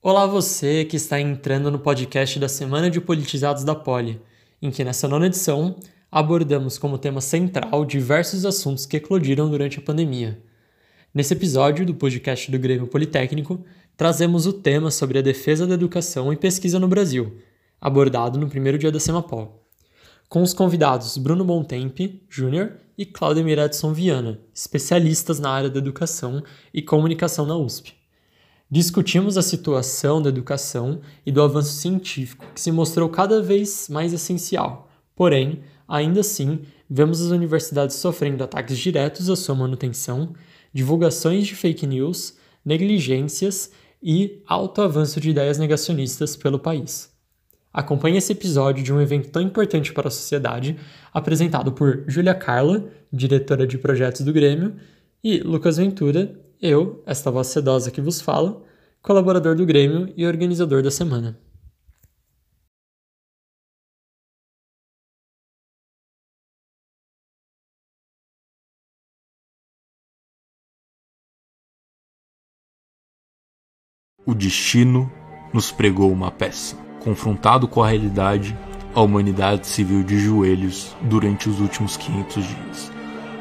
Olá você que está entrando no podcast da Semana de Politizados da Poli, em que nessa nona edição abordamos como tema central diversos assuntos que eclodiram durante a pandemia. Nesse episódio do podcast do Grêmio Politécnico, trazemos o tema sobre a defesa da educação e pesquisa no Brasil, abordado no primeiro dia da Semapol, com os convidados Bruno Bontempi, Júnior, e Claudemir Edson Viana, especialistas na área da educação e comunicação na USP. Discutimos a situação da educação e do avanço científico, que se mostrou cada vez mais essencial. Porém, ainda assim, vemos as universidades sofrendo ataques diretos à sua manutenção, divulgações de fake news, negligências e alto avanço de ideias negacionistas pelo país. Acompanhe esse episódio de um evento tão importante para a sociedade, apresentado por Júlia Carla, diretora de projetos do Grêmio, e Lucas Ventura, eu, esta voz sedosa que vos fala, colaborador do Grêmio e organizador da semana. O destino nos pregou uma peça. Confrontado com a realidade, a humanidade se viu de joelhos durante os últimos 500 dias.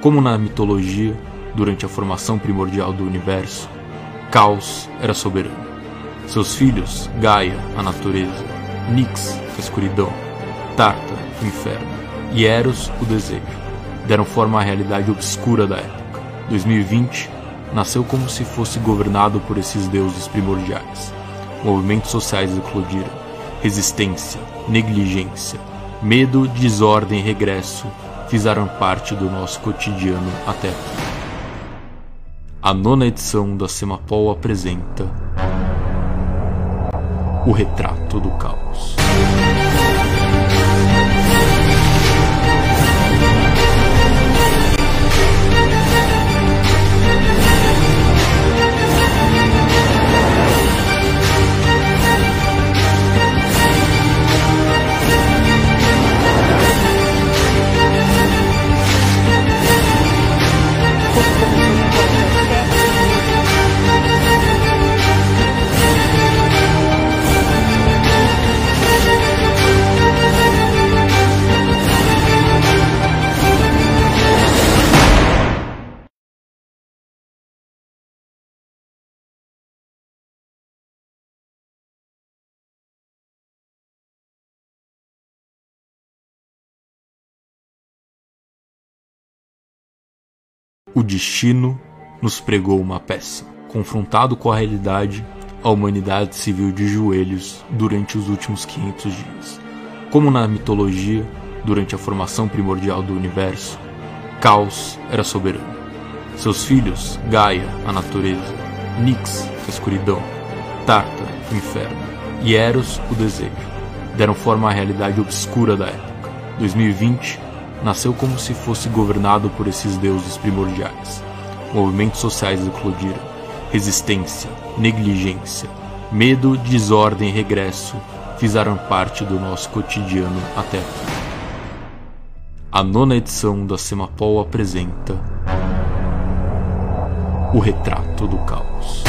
Como na mitologia, durante a formação primordial do universo, Caos era soberano. Seus filhos, Gaia, a natureza, Nix, a escuridão, Tarta, o inferno, e Eros, o desejo, deram forma à realidade obscura da época. 2020 nasceu como se fosse governado por esses deuses primordiais. Movimentos sociais eclodiram, resistência, negligência, medo, desordem e regresso fizeram parte do nosso cotidiano até aqui. A nona edição da Semapol apresenta O Retrato do Caos. O destino nos pregou uma peça. Confrontado com a realidade, a humanidade se viu de joelhos durante os últimos 500 dias. Como na mitologia, durante a formação primordial do universo, Caos era soberano. Seus filhos, Gaia, a natureza, Nix, a escuridão, Tarta, o inferno, e Eros, o desejo, deram forma à realidade obscura da época. 2020 nasceu como se fosse governado por esses deuses primordiais. Movimentos sociais eclodiram, resistência, negligência, medo, desordem e regresso fizeram parte do nosso cotidiano até aqui. A nona edição da Semapol apresenta O Retrato do Caos.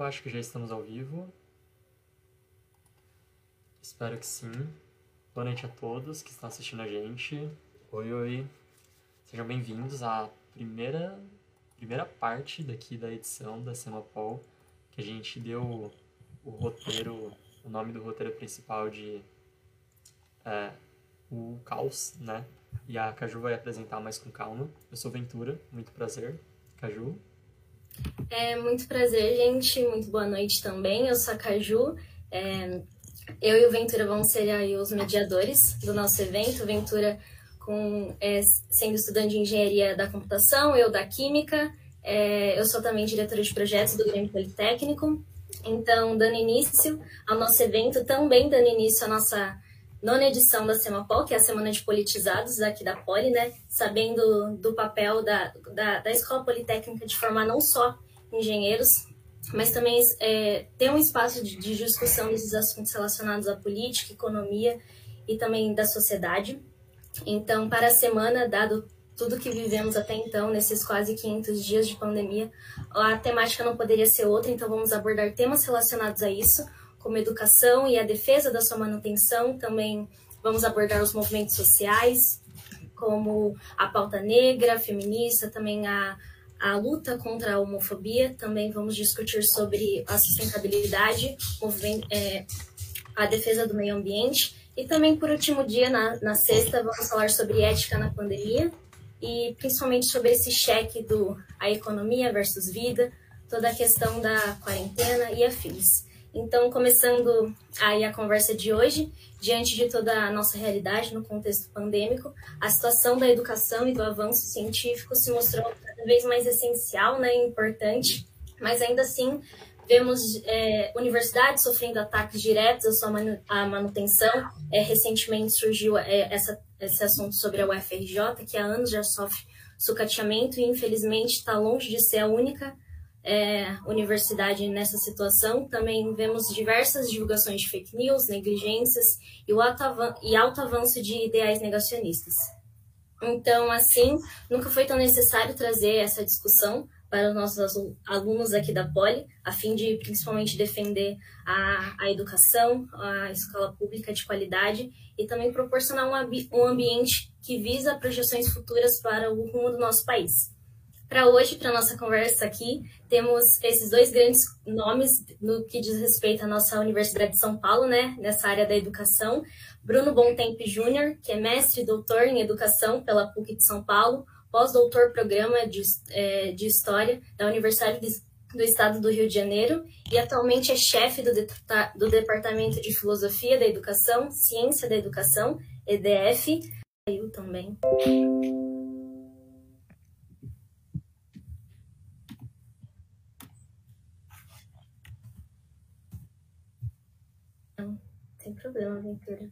Acho que já estamos ao vivo. Espero que sim. Boa noite a todos que estão assistindo a gente. Oi, oi. Sejam bem-vindos à primeira, primeira parte daqui da edição da Semapol, que a gente deu o roteiro, o nome do roteiro principal de é, O Caos, né? E a Caju vai apresentar mais com calma. Eu sou Ventura, muito prazer. Caju. É, muito prazer, gente. Muito boa noite também. Eu sou a Caju. É, eu e o Ventura vamos ser aí os mediadores do nosso evento. Ventura com, é, sendo estudante de engenharia da computação, eu da química. É, eu sou também diretora de projetos do Grêmio Politécnico. Então, dando início ao nosso evento, também dando início à nossa nona edição da Semapol, que é a Semana de Politizados aqui da Poli, né? Sabendo do papel da, da, da Escola Politécnica de formar não só engenheiros, mas também é, ter um espaço de, de discussão desses assuntos relacionados à política, economia e também da sociedade. Então, para a semana, dado tudo que vivemos até então, nesses quase 500 dias de pandemia, a temática não poderia ser outra, então vamos abordar temas relacionados a isso, como educação e a defesa da sua manutenção. Também vamos abordar os movimentos sociais, como a pauta negra, feminista, também a, a luta contra a homofobia. Também vamos discutir sobre a sustentabilidade, é, a defesa do meio ambiente. E também, por último dia, na, na sexta, vamos falar sobre ética na pandemia e principalmente sobre esse cheque do a economia versus vida, toda a questão da quarentena e afins. Então, começando aí a conversa de hoje, diante de toda a nossa realidade no contexto pandêmico, a situação da educação e do avanço científico se mostrou cada vez mais essencial né, importante, mas ainda assim vemos é, universidades sofrendo ataques diretos à sua manu à manutenção. É, recentemente surgiu é, essa, esse assunto sobre a UFRJ, que há anos já sofre sucateamento e infelizmente está longe de ser a única é, universidade nessa situação. Também vemos diversas divulgações de fake news, negligências e, o alto, e alto avanço de ideais negacionistas. Então, assim, nunca foi tão necessário trazer essa discussão para os nossos alunos aqui da Poli, a fim de principalmente defender a, a educação, a escola pública de qualidade e também proporcionar um, um ambiente que visa projeções futuras para o rumo do nosso país. Para hoje, para nossa conversa aqui, temos esses dois grandes nomes no que diz respeito à nossa Universidade de São Paulo, né, nessa área da educação. Bruno Bontempo Júnior, que é mestre e doutor em educação pela PUC de São Paulo, pós-doutor programa de, é, de História da Universidade do Estado do Rio de Janeiro e atualmente é chefe do, de, do Departamento de Filosofia da Educação, Ciência da Educação, EDF, eu também. Problema, Ventura.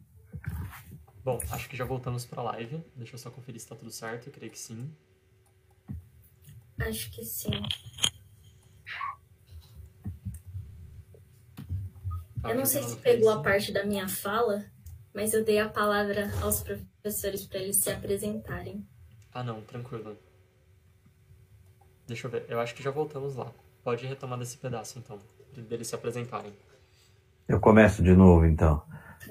Bom, acho que já voltamos para a live. Deixa eu só conferir se está tudo certo. Eu creio que sim. Acho que sim. Tá, eu não sei se pegou a parte da minha fala, mas eu dei a palavra aos professores para eles se apresentarem. Ah, não, tranquilo. Deixa eu ver. Eu acho que já voltamos lá. Pode retomar desse pedaço, então, deles se apresentarem. Eu começo de novo, então.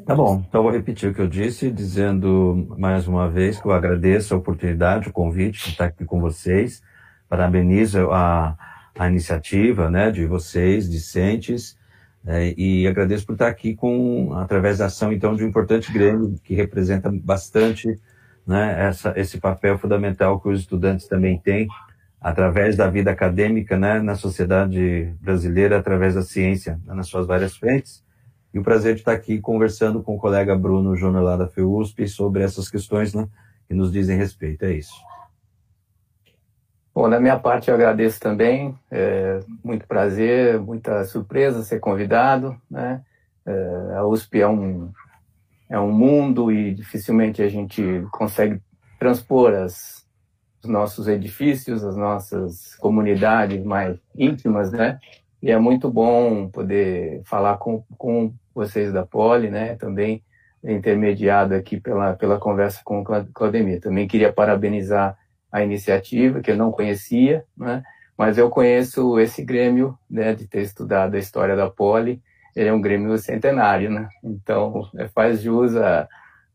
Tá bom, então vou repetir o que eu disse, dizendo mais uma vez que eu agradeço a oportunidade, o convite de estar aqui com vocês, parabenizo a, a iniciativa né, de vocês, discentes, é, e agradeço por estar aqui com, através da ação, então, de um importante Grêmio, que representa bastante né, essa, esse papel fundamental que os estudantes também têm, através da vida acadêmica né, na sociedade brasileira, através da ciência, nas suas várias frentes, e o prazer de estar aqui conversando com o colega Bruno Júnior lá da FEUSP sobre essas questões né, que nos dizem respeito. É isso. Bom, da minha parte eu agradeço também, é, muito prazer, muita surpresa ser convidado, né? É, a USP é um, é um mundo e dificilmente a gente consegue transpor as, os nossos edifícios, as nossas comunidades mais íntimas, né? E é muito bom poder falar com, com vocês da Poli, né? Também intermediado aqui pela, pela conversa com o Claudemir. Também queria parabenizar a iniciativa, que eu não conhecia, né? mas eu conheço esse Grêmio, né, de ter estudado a história da Poli, ele é um Grêmio centenário, né? Então, é, faz jus a,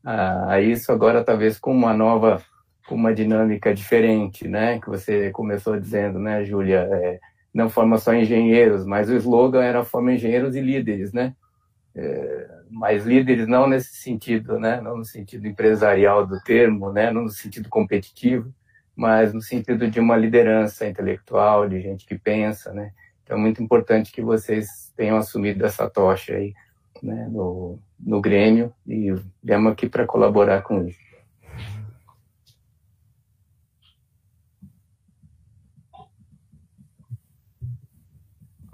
a, a isso agora, talvez com uma nova, com uma dinâmica diferente, né? Que você começou dizendo, né, Júlia? É, não forma só engenheiros, mas o slogan era forma engenheiros e líderes, né? É, mas líderes não nesse sentido, né? Não no sentido empresarial do termo, né? Não no sentido competitivo, mas no sentido de uma liderança intelectual, de gente que pensa, né? Então é muito importante que vocês tenham assumido essa tocha aí, né? No, no Grêmio e viemos aqui para colaborar com isso.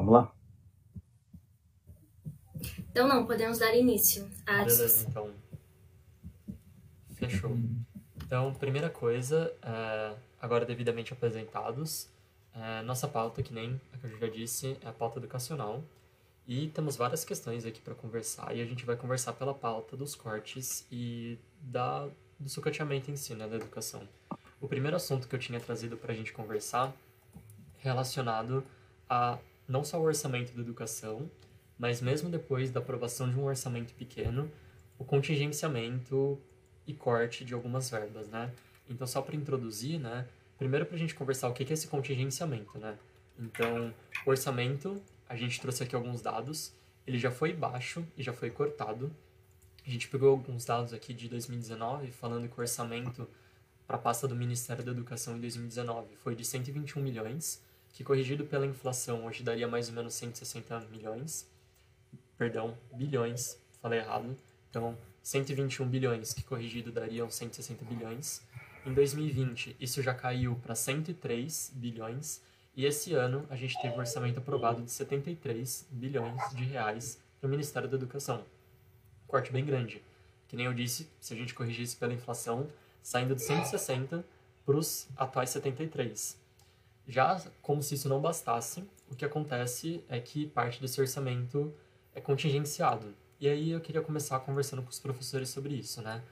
Vamos lá? Então não, podemos dar início à Beleza, então. Fechou. Então, primeira coisa, é, agora devidamente apresentados, é, nossa pauta, que nem a que eu já disse, é a pauta educacional. E temos várias questões aqui para conversar, e a gente vai conversar pela pauta dos cortes e da, do sucateamento em si, né, da educação. O primeiro assunto que eu tinha trazido para a gente conversar relacionado a não só o orçamento da educação, mas mesmo depois da aprovação de um orçamento pequeno, o contingenciamento e corte de algumas verbas, né? Então, só para introduzir, né? Primeiro para a gente conversar o que é esse contingenciamento, né? Então, orçamento, a gente trouxe aqui alguns dados, ele já foi baixo e já foi cortado. A gente pegou alguns dados aqui de 2019, falando que o orçamento para a pasta do Ministério da Educação em 2019 foi de 121 milhões, que corrigido pela inflação hoje daria mais ou menos 160 milhões, perdão, bilhões, falei errado, então 121 bilhões, que corrigido dariam 160 bilhões. Em 2020, isso já caiu para 103 bilhões, e esse ano a gente teve um orçamento aprovado de 73 bilhões de reais para o Ministério da Educação. Um corte bem grande. Que nem eu disse, se a gente corrigisse pela inflação, saindo de 160 para os atuais 73. Já como se isso não bastasse, o que acontece é que parte desse orçamento é contingenciado. E aí eu queria começar conversando com os professores sobre isso, né?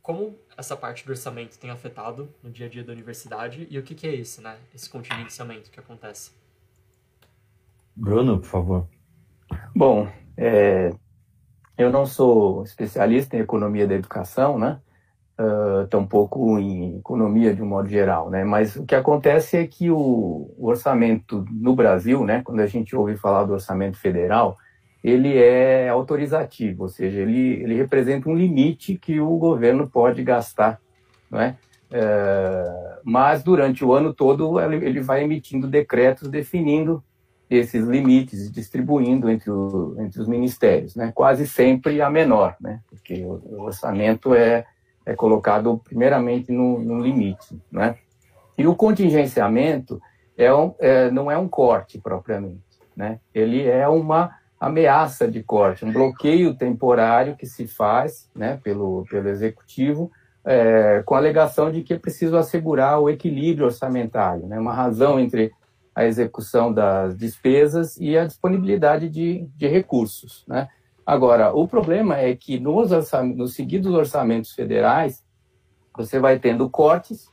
Como essa parte do orçamento tem afetado no dia a dia da universidade e o que, que é esse, né? Esse contingenciamento que acontece. Bruno, por favor. Bom, é, eu não sou especialista em economia da educação, né? Uh, tampouco em economia de um modo geral, né? Mas o que acontece é que o, o orçamento no Brasil, né? Quando a gente ouve falar do orçamento federal, ele é autorizativo, ou seja, ele, ele representa um limite que o governo pode gastar, não é? é mas durante o ano todo ele, vai emitindo decretos definindo esses limites e distribuindo entre, o, entre os ministérios, né? Quase sempre a menor, né? Porque o orçamento é é colocado primeiramente no, no limite, né? E o contingenciamento é um, é, não é um corte propriamente, né? Ele é uma ameaça de corte, um bloqueio temporário que se faz, né, pelo pelo executivo, é, com a alegação de que é preciso assegurar o equilíbrio orçamentário, né? Uma razão entre a execução das despesas e a disponibilidade de, de recursos, né? Agora, o problema é que nos, nos seguidos orçamentos federais, você vai tendo cortes,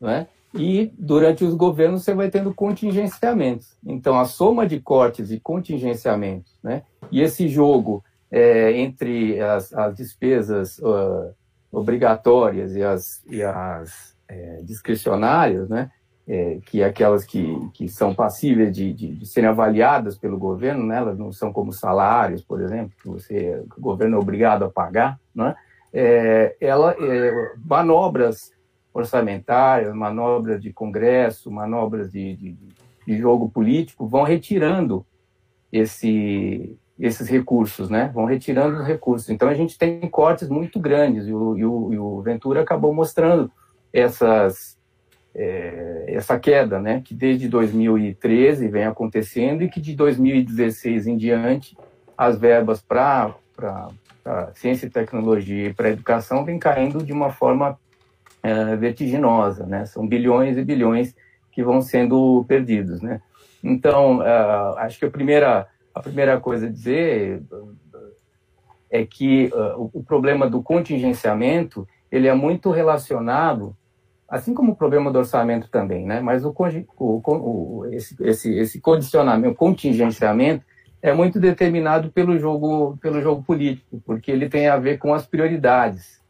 né? e durante os governos você vai tendo contingenciamentos. Então, a soma de cortes e contingenciamentos, né? e esse jogo é, entre as, as despesas uh, obrigatórias e as, e as é, discricionárias, né? É, que aquelas que, que são passíveis de, de, de, serem avaliadas pelo governo, né? elas não são como salários, por exemplo, que, você, o governo é obrigado a pagar, né? é, ela, é, manobras orçamentárias, manobras de congresso, manobras de, de, de jogo político vão retirando esse, esses recursos, né? Vão retirando os recursos. Então a gente tem cortes muito grandes e o, e o, e o Ventura acabou mostrando essas é, essa queda, né, que desde 2013 vem acontecendo e que de 2016 em diante as verbas para ciência e tecnologia e para educação vem caindo de uma forma é, vertiginosa, né? São bilhões e bilhões que vão sendo perdidos, né? Então, uh, acho que a primeira a primeira coisa a dizer é que uh, o, o problema do contingenciamento ele é muito relacionado assim como o problema do orçamento também, né? Mas o, o, o esse, esse, esse condicionamento, contingenciamento é muito determinado pelo jogo, pelo jogo político, porque ele tem a ver com as prioridades.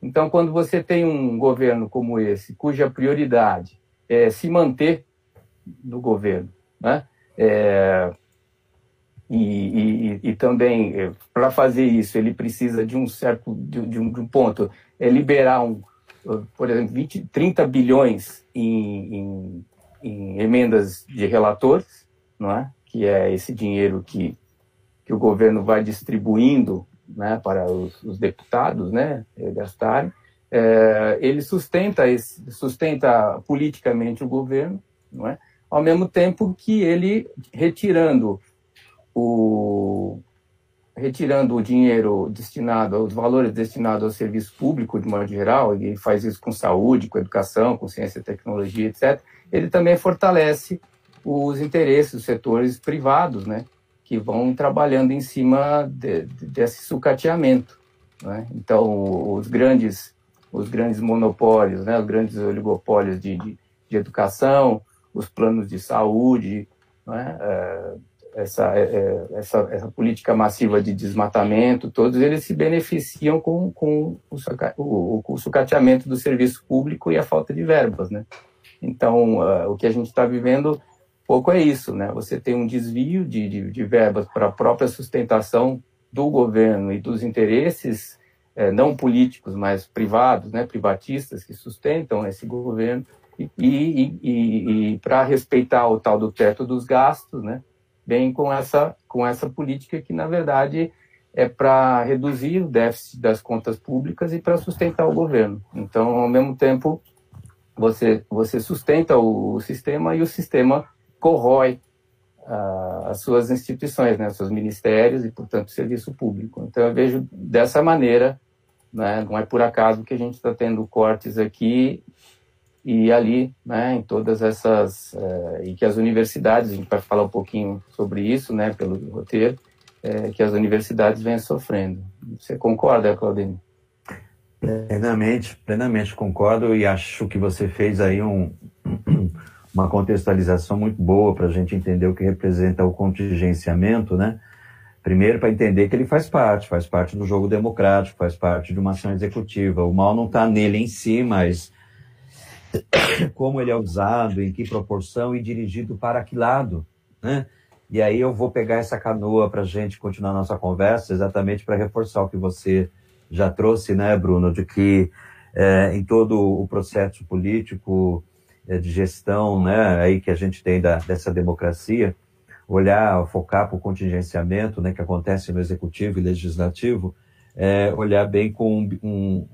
Então, quando você tem um governo como esse, cuja prioridade é se manter no governo, né? É, e, e, e, também, é, para fazer isso, ele precisa de um certo de, de, um, de um, ponto, é liberar, um, por exemplo, 20, 30 bilhões em, em, em emendas de relatores, não é? que é esse dinheiro que, que o governo vai distribuindo né, para os, os deputados né, gastarem, é, ele sustenta, esse, sustenta politicamente o governo, não é? ao mesmo tempo que ele, retirando o, retirando o dinheiro destinado, os valores destinados ao serviço público, de modo geral, ele faz isso com saúde, com educação, com ciência e tecnologia, etc., ele também fortalece os interesses dos setores privados, né, que vão trabalhando em cima de, de, desse sucateamento. Né? Então, os grandes, os grandes monopólios, né, os grandes oligopólios de, de, de educação, os planos de saúde, né, é, essa, é, é, essa, essa, política massiva de desmatamento, todos eles se beneficiam com, com o, sucateamento do serviço público e a falta de verbas. Né? Então, uh, o que a gente está vivendo pouco é isso, né? Você tem um desvio de, de, de verbas para a própria sustentação do governo e dos interesses é, não políticos, mas privados, né, privatistas que sustentam esse governo e, e, e, e para respeitar o tal do teto dos gastos, né, bem com essa com essa política que na verdade é para reduzir o déficit das contas públicas e para sustentar o governo. Então, ao mesmo tempo, você você sustenta o, sistema e o sistema corrói uh, as suas instituições, né, seus ministérios e, portanto, o serviço público. Então, eu vejo dessa maneira, né, não é por acaso que a gente está tendo cortes aqui e ali, né, em todas essas, uh, e que as universidades, a gente vai falar um pouquinho sobre isso, né, pelo roteiro, uh, que as universidades vêm sofrendo. Você concorda, Claudine? Plenamente, plenamente concordo e acho que você fez aí um, uma contextualização muito boa para a gente entender o que representa o contingenciamento, né? Primeiro, para entender que ele faz parte, faz parte do jogo democrático, faz parte de uma ação executiva. O mal não está nele em si, mas como ele é usado, em que proporção e dirigido para que lado, né? E aí eu vou pegar essa canoa para a gente continuar nossa conversa, exatamente para reforçar o que você já trouxe, né, Bruno, de que é, em todo o processo político é, de gestão né, aí que a gente tem da, dessa democracia, olhar, focar para o contingenciamento né, que acontece no executivo e legislativo, é, olhar bem com um, um,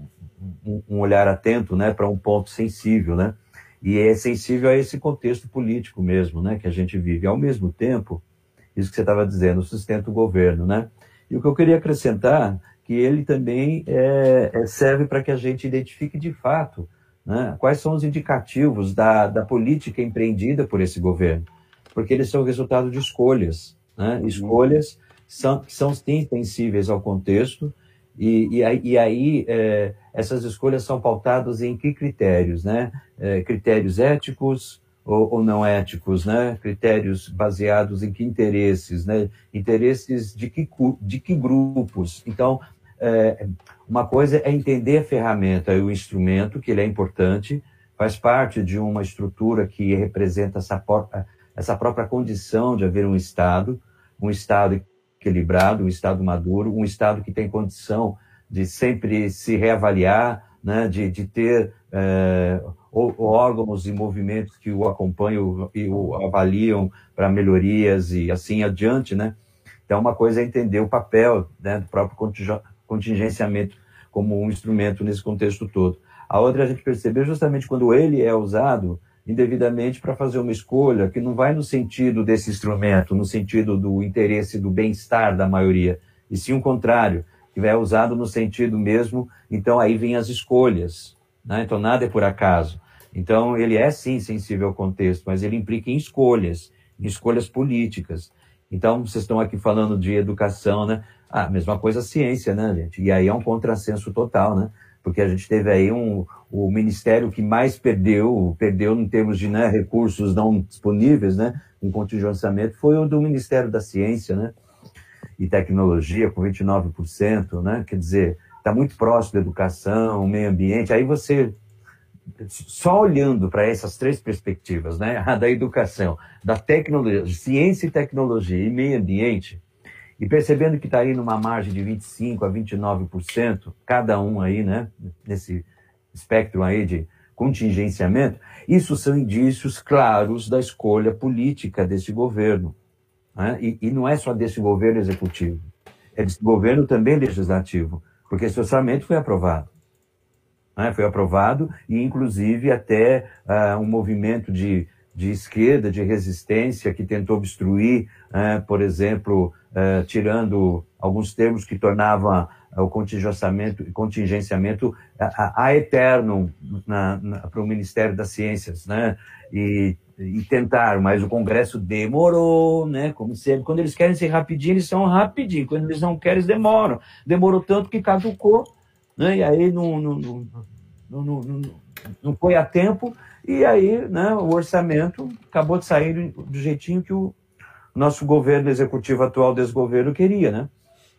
um olhar atento né, para um ponto sensível, né? E é sensível a esse contexto político mesmo, né, que a gente vive. Ao mesmo tempo, isso que você estava dizendo, sustenta o governo, né? E o que eu queria acrescentar, que ele também é, é serve para que a gente identifique de fato né? Quais são os indicativos da, da política empreendida por esse governo? Porque eles são o resultado de escolhas. Né? Uhum. Escolhas são, que são sensíveis ao contexto, e, e aí, e aí é, essas escolhas são pautadas em que critérios? Né? É, critérios éticos ou, ou, não éticos? Né? Critérios baseados em que interesses? Né? Interesses de que, de que grupos? Então, é, uma coisa é entender a ferramenta e o instrumento, que ele é importante, faz parte de uma estrutura que representa essa, essa própria condição de haver um Estado, um Estado equilibrado, um Estado maduro, um Estado que tem condição de sempre se reavaliar, né, de, de ter é, órgãos e movimentos que o acompanham e o avaliam para melhorias e assim adiante, né? Então, uma coisa é entender o papel né, do próprio contingenciamento como um instrumento nesse contexto todo. A outra a gente perceber justamente quando ele é usado indevidamente para fazer uma escolha que não vai no sentido desse instrumento, no sentido do interesse do bem-estar da maioria, e sim o contrário, que é usado no sentido mesmo, então aí vem as escolhas, né? então nada é por acaso. Então ele é sim sensível ao contexto, mas ele implica em escolhas, em escolhas políticas. Então vocês estão aqui falando de educação, né? Ah, mesma coisa a ciência, né, gente? E aí é um contrassenso total, né? Porque a gente teve aí um, o ministério que mais perdeu, perdeu em termos de né, recursos não disponíveis, né, em contingenciamento, foi o do Ministério da Ciência, né, e Tecnologia, com 29%, né, quer dizer, está muito próximo da educação, meio ambiente, aí você, só olhando para essas três perspectivas, né, a da educação, da tecnologia, ciência e tecnologia e meio ambiente, e percebendo que está aí numa margem de 25% a 29%, cada um aí, né, nesse espectro aí de contingenciamento, isso são indícios claros da escolha política desse governo. Né? E, e, não é só desse governo executivo, é desse governo também legislativo, porque esse orçamento foi aprovado. Né? Foi aprovado e, inclusive, até uh, um movimento de, de esquerda, de resistência, que tentou obstruir, uh, por exemplo, uh, tirando alguns termos que tornavam o contingenciamento, contingenciamento a, a eterno para o Ministério das Ciências, né? E, e tentar, mas o Congresso demorou, né? Como sempre, quando eles querem ser rapidinho, eles são rapidinho, quando eles não querem, eles demoram. Demorou tanto que caducou, né? E aí não, não, não, não, não, não foi a tempo, e aí né, o orçamento acabou de sair do jeitinho que o nosso governo executivo atual, desgoverno, queria, né?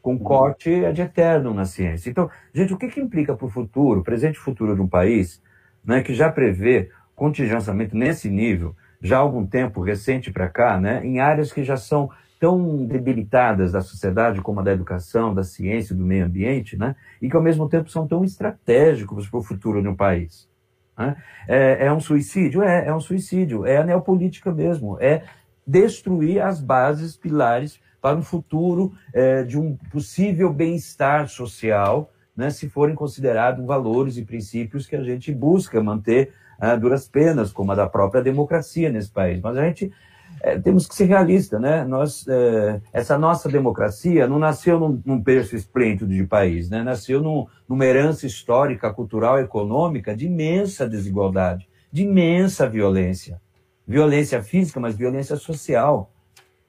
com corte de eterno na ciência. Então, gente, o que, que implica para o futuro, presente e futuro de um país, né, que já prevê contingenciamento nesse nível, já há algum tempo recente para cá, né, em áreas que já são tão debilitadas da sociedade como a da educação, da ciência, do meio ambiente, né, e que ao mesmo tempo são tão estratégicos para o futuro de um país. Né? É, é um suicídio? É, é um suicídio. É a neopolítica mesmo. É destruir as bases, pilares para um futuro é, de um possível bem-estar social, né, se forem considerados valores e princípios que a gente busca manter a duras penas, como a da própria democracia nesse país. Mas a gente é, temos que ser realistas, né? Nós, é, essa nossa democracia não nasceu num, num berço esplêndido de país, né? Nasceu num, numa herança histórica, cultural, econômica de imensa desigualdade, de imensa violência. Violência física, mas violência social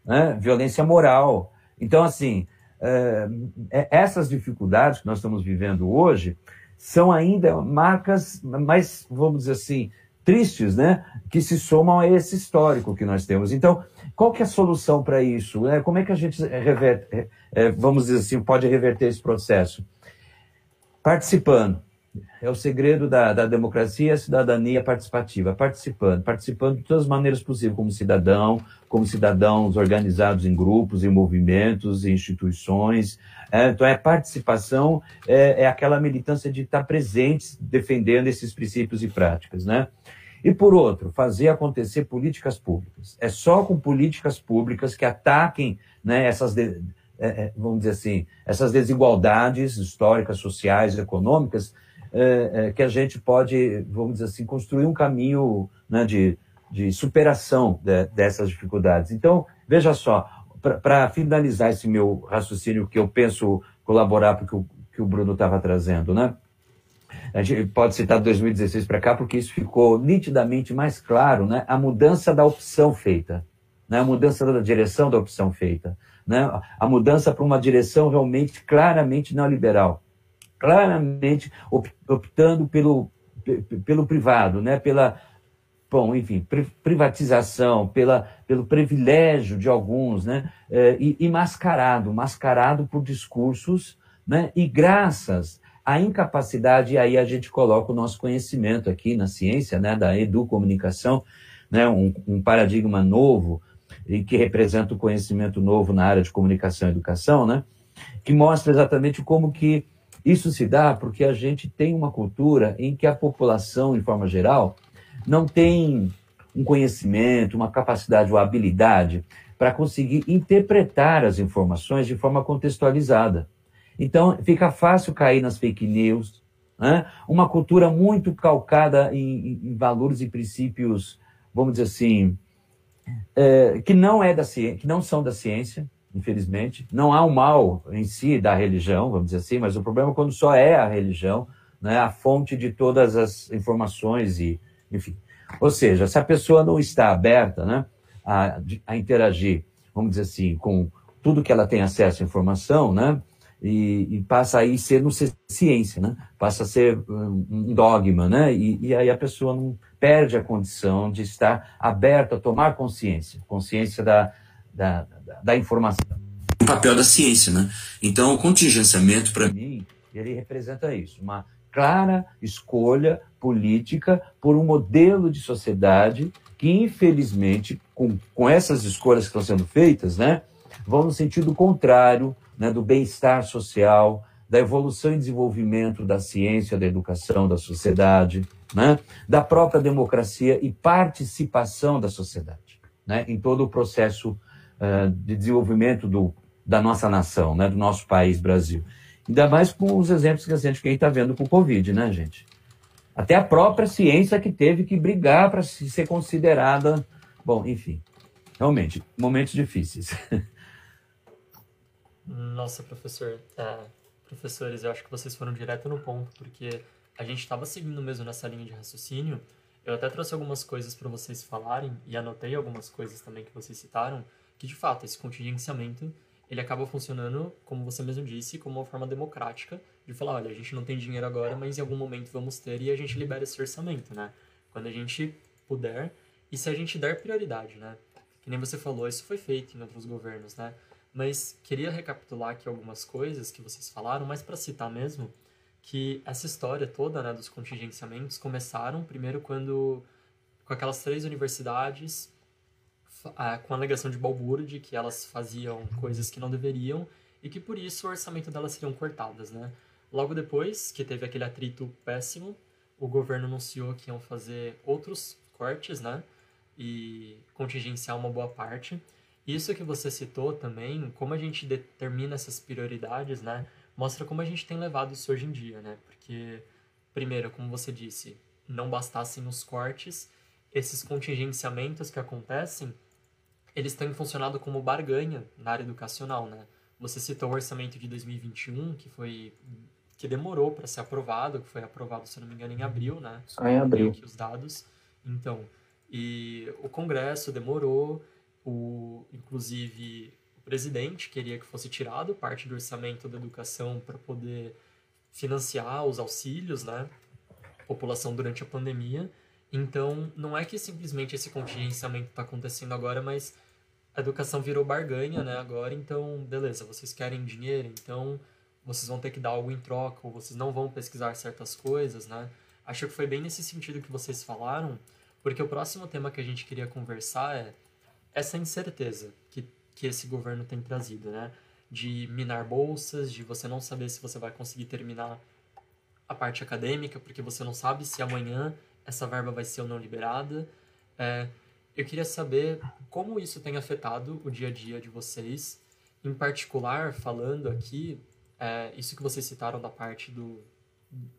né? violência moral. Então, assim, é, é, essas dificuldades que nós estamos vivendo hoje são ainda marcas mais, vamos dizer assim, tristes, né? Que se somam a esse histórico que nós temos. Então, qual que é a solução para isso? Né? Como é que a gente reverte, é, é, vamos dizer assim, pode reverter esse processo? Participando é o segredo da, da democracia a cidadania participativa, participando, participando de todas as maneiras possíveis, como cidadão, como cidadãos organizados em grupos, em movimentos, em instituições. É, então, é participação, é, é, aquela militância de estar presentes, defendendo esses princípios e práticas, né? E, por outro, fazer acontecer políticas públicas. É só com políticas públicas que ataquem né, essas, de, é, é vamos dizer assim, essas desigualdades históricas, sociais, econômicas, é, é, que a gente pode, vamos dizer assim, construir um caminho né, de, de superação de, dessas dificuldades. Então, veja só, para finalizar esse meu raciocínio que eu penso colaborar para o que o Bruno estava trazendo, né? A gente pode citar 2016 para cá, porque isso ficou nitidamente mais claro, né? A mudança da opção feita, né? a mudança da direção da opção feita, né? a mudança para uma direção realmente claramente neoliberal claramente optando pelo, pelo privado, né? pela, bom, enfim, privatização, pela, pelo privilégio de alguns, né? É, e, e mascarado, mascarado por discursos, né? e graças à incapacidade, aí a gente coloca o nosso conhecimento aqui na ciência, né? da educomunicação, né? um, um paradigma novo, e que representa o conhecimento novo na área de comunicação e educação, né? que mostra exatamente como que isso se dá porque a gente tem uma cultura em que a população, em forma geral, não tem um conhecimento, uma capacidade ou habilidade para conseguir interpretar as informações de forma contextualizada. Então, fica fácil cair nas fake news, né? uma cultura muito calcada em, em, valores e princípios, vamos dizer assim, é, que não é da ciência, que não são da ciência, infelizmente. Não há o um mal em si da religião, vamos dizer assim, mas o problema é quando só é a religião, né, a fonte de todas as informações e, enfim. Ou seja, se a pessoa não está aberta, né, a, a interagir, vamos dizer assim, com tudo que ela tem acesso à informação, né, e, e, passa a ser não ciência, né? Passa a ser um dogma, né? E, e, aí a pessoa não perde a condição de estar aberta a tomar consciência, consciência da, da, da, da informação. O papel da ciência, né? Então, o contingenciamento, para mim, ele representa isso, uma clara escolha política por um modelo de sociedade que, infelizmente, com, com essas escolhas que estão sendo feitas, né, vão no sentido contrário né, do bem-estar social, da evolução e desenvolvimento da ciência, da educação, da sociedade, né, da própria democracia e participação da sociedade né, em todo o processo uh, de desenvolvimento do, da nossa nação, né, do nosso país, Brasil. Ainda mais com os exemplos que a gente está vendo com o Covid, né, gente? Até a própria ciência que teve que brigar para ser considerada. Bom, enfim, realmente, momentos difíceis. Nossa, professor, é, professores, eu acho que vocês foram direto no ponto, porque a gente estava seguindo mesmo nessa linha de raciocínio. Eu até trouxe algumas coisas para vocês falarem e anotei algumas coisas também que vocês citaram, que de fato esse contingenciamento ele acaba funcionando, como você mesmo disse, como uma forma democrática de falar, olha, a gente não tem dinheiro agora, mas em algum momento vamos ter e a gente libera esse orçamento, né? Quando a gente puder e se a gente der prioridade, né? Que nem você falou, isso foi feito em outros governos, né? Mas queria recapitular aqui algumas coisas que vocês falaram, mas para citar mesmo, que essa história toda, né, dos contingenciamentos começaram primeiro quando com aquelas três universidades com a alegação de balbúrdia, que elas faziam coisas que não deveriam e que por isso o orçamento delas seriam cortadas, né? Logo depois, que teve aquele atrito péssimo, o governo anunciou que iam fazer outros cortes, né? E contingenciar uma boa parte. Isso que você citou também, como a gente determina essas prioridades, né? Mostra como a gente tem levado isso hoje em dia, né? Porque, primeiro, como você disse, não bastassem os cortes, esses contingenciamentos que acontecem eles têm funcionado como barganha na área educacional, né? Você citou o orçamento de 2021, que foi que demorou para ser aprovado, que foi aprovado, se não me engano, em abril, né? Só em abril. Aqui os dados. Então, e o Congresso demorou, o inclusive o presidente queria que fosse tirado parte do orçamento da educação para poder financiar os auxílios, né? População durante a pandemia. Então, não é que simplesmente esse contingenciamento está acontecendo agora, mas a educação virou barganha, né, agora, então, beleza, vocês querem dinheiro, então vocês vão ter que dar algo em troca, ou vocês não vão pesquisar certas coisas, né? Acho que foi bem nesse sentido que vocês falaram, porque o próximo tema que a gente queria conversar é essa incerteza que, que esse governo tem trazido, né? De minar bolsas, de você não saber se você vai conseguir terminar a parte acadêmica, porque você não sabe se amanhã essa verba vai ser ou não liberada. É, eu queria saber como isso tem afetado o dia a dia de vocês, em particular, falando aqui, é, isso que vocês citaram da parte do,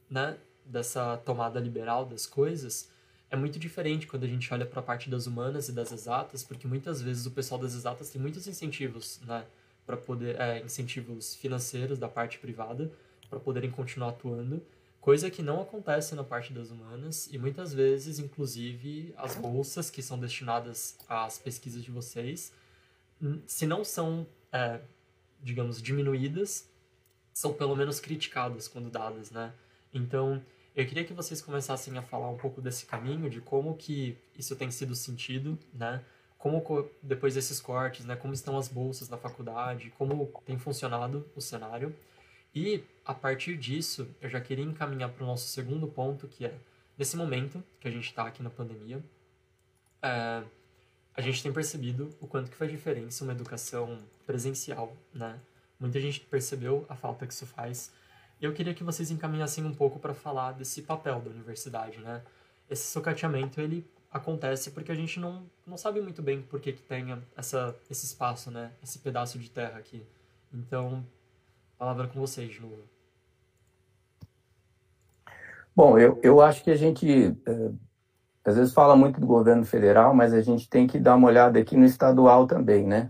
né, dessa tomada liberal das coisas, é muito diferente quando a gente olha para a parte das humanas e das exatas, porque muitas vezes o pessoal das exatas tem muitos incentivos, né, para poder, é, incentivos financeiros da parte privada, para poderem continuar atuando, Coisa que não acontece na parte das humanas e muitas vezes, inclusive, as bolsas que são destinadas às pesquisas de vocês, se não são, é, digamos, diminuídas, são pelo menos criticadas quando dadas, né? Então, eu queria que vocês começassem a falar um pouco desse caminho, de como que isso tem sido sentido, né? Como depois desses cortes, né? Como estão as bolsas na faculdade, como tem funcionado o cenário. E a partir disso, eu já queria encaminhar para o nosso segundo ponto, que é nesse momento que a gente está aqui na pandemia, é, a gente tem percebido o quanto que faz diferença uma educação presencial, né? Muita gente percebeu a falta que isso faz. Eu queria que vocês encaminhassem um pouco para falar desse papel da universidade, né? Esse socateamento, ele acontece porque a gente não, não sabe muito bem por que, que tenha essa, esse espaço, né? Esse pedaço de terra aqui. Então, palavra com vocês novo. Bom, eu, eu acho que a gente é, às vezes fala muito do governo federal, mas a gente tem que dar uma olhada aqui no estadual também, né?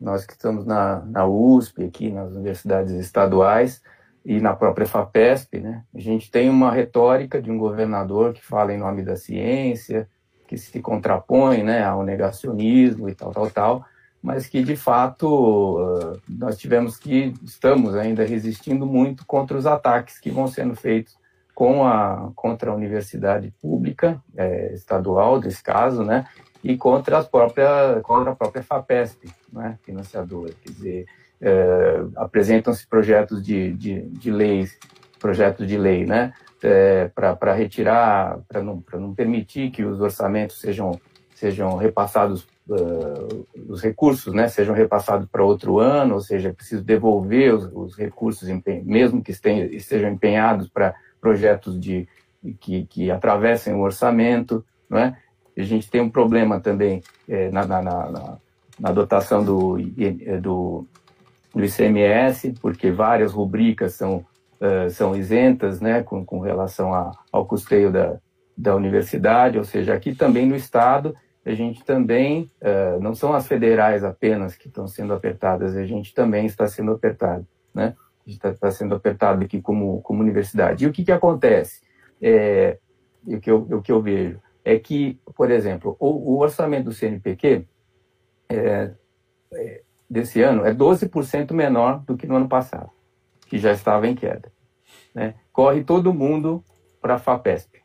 Nós que estamos na, na USP, aqui nas universidades estaduais e na própria FAPESP, né? A gente tem uma retórica de um governador que fala em nome da ciência, que se contrapõe né, ao negacionismo e tal, tal, tal. mas que de fato nós tivemos que estamos ainda resistindo muito contra os ataques que vão sendo feitos com a contra a universidade pública é, estadual desse caso, né, e contra as próprias contra a própria Fapesp, né, financiadora, quer dizer, é, apresentam-se projetos de, de, de leis, projetos de lei, né, é, para retirar, para não, não permitir que os orçamentos sejam sejam repassados uh, os recursos né, sejam repassados para outro ano, ou seja, é preciso devolver os, os recursos, mesmo que estejam empenhados para projetos de, que, que atravessem o orçamento. Não é? A gente tem um problema também é, na, na, na, na, dotação do, do, do, ICMS, porque várias rubricas são, uh, são isentas né, com, com relação a, ao custeio da, da universidade, ou seja, aqui também no Estado a gente também, uh, não são as federais apenas que estão sendo apertadas, a gente também está sendo apertado, né? Está tá sendo apertado aqui como, como universidade. E o que, que acontece? É, o, que eu, o que eu vejo é que, por exemplo, o, o orçamento do CNPq é, é, desse ano é 12% menor do que no ano passado, que já estava em queda. Né? Corre todo mundo para a FAPESP,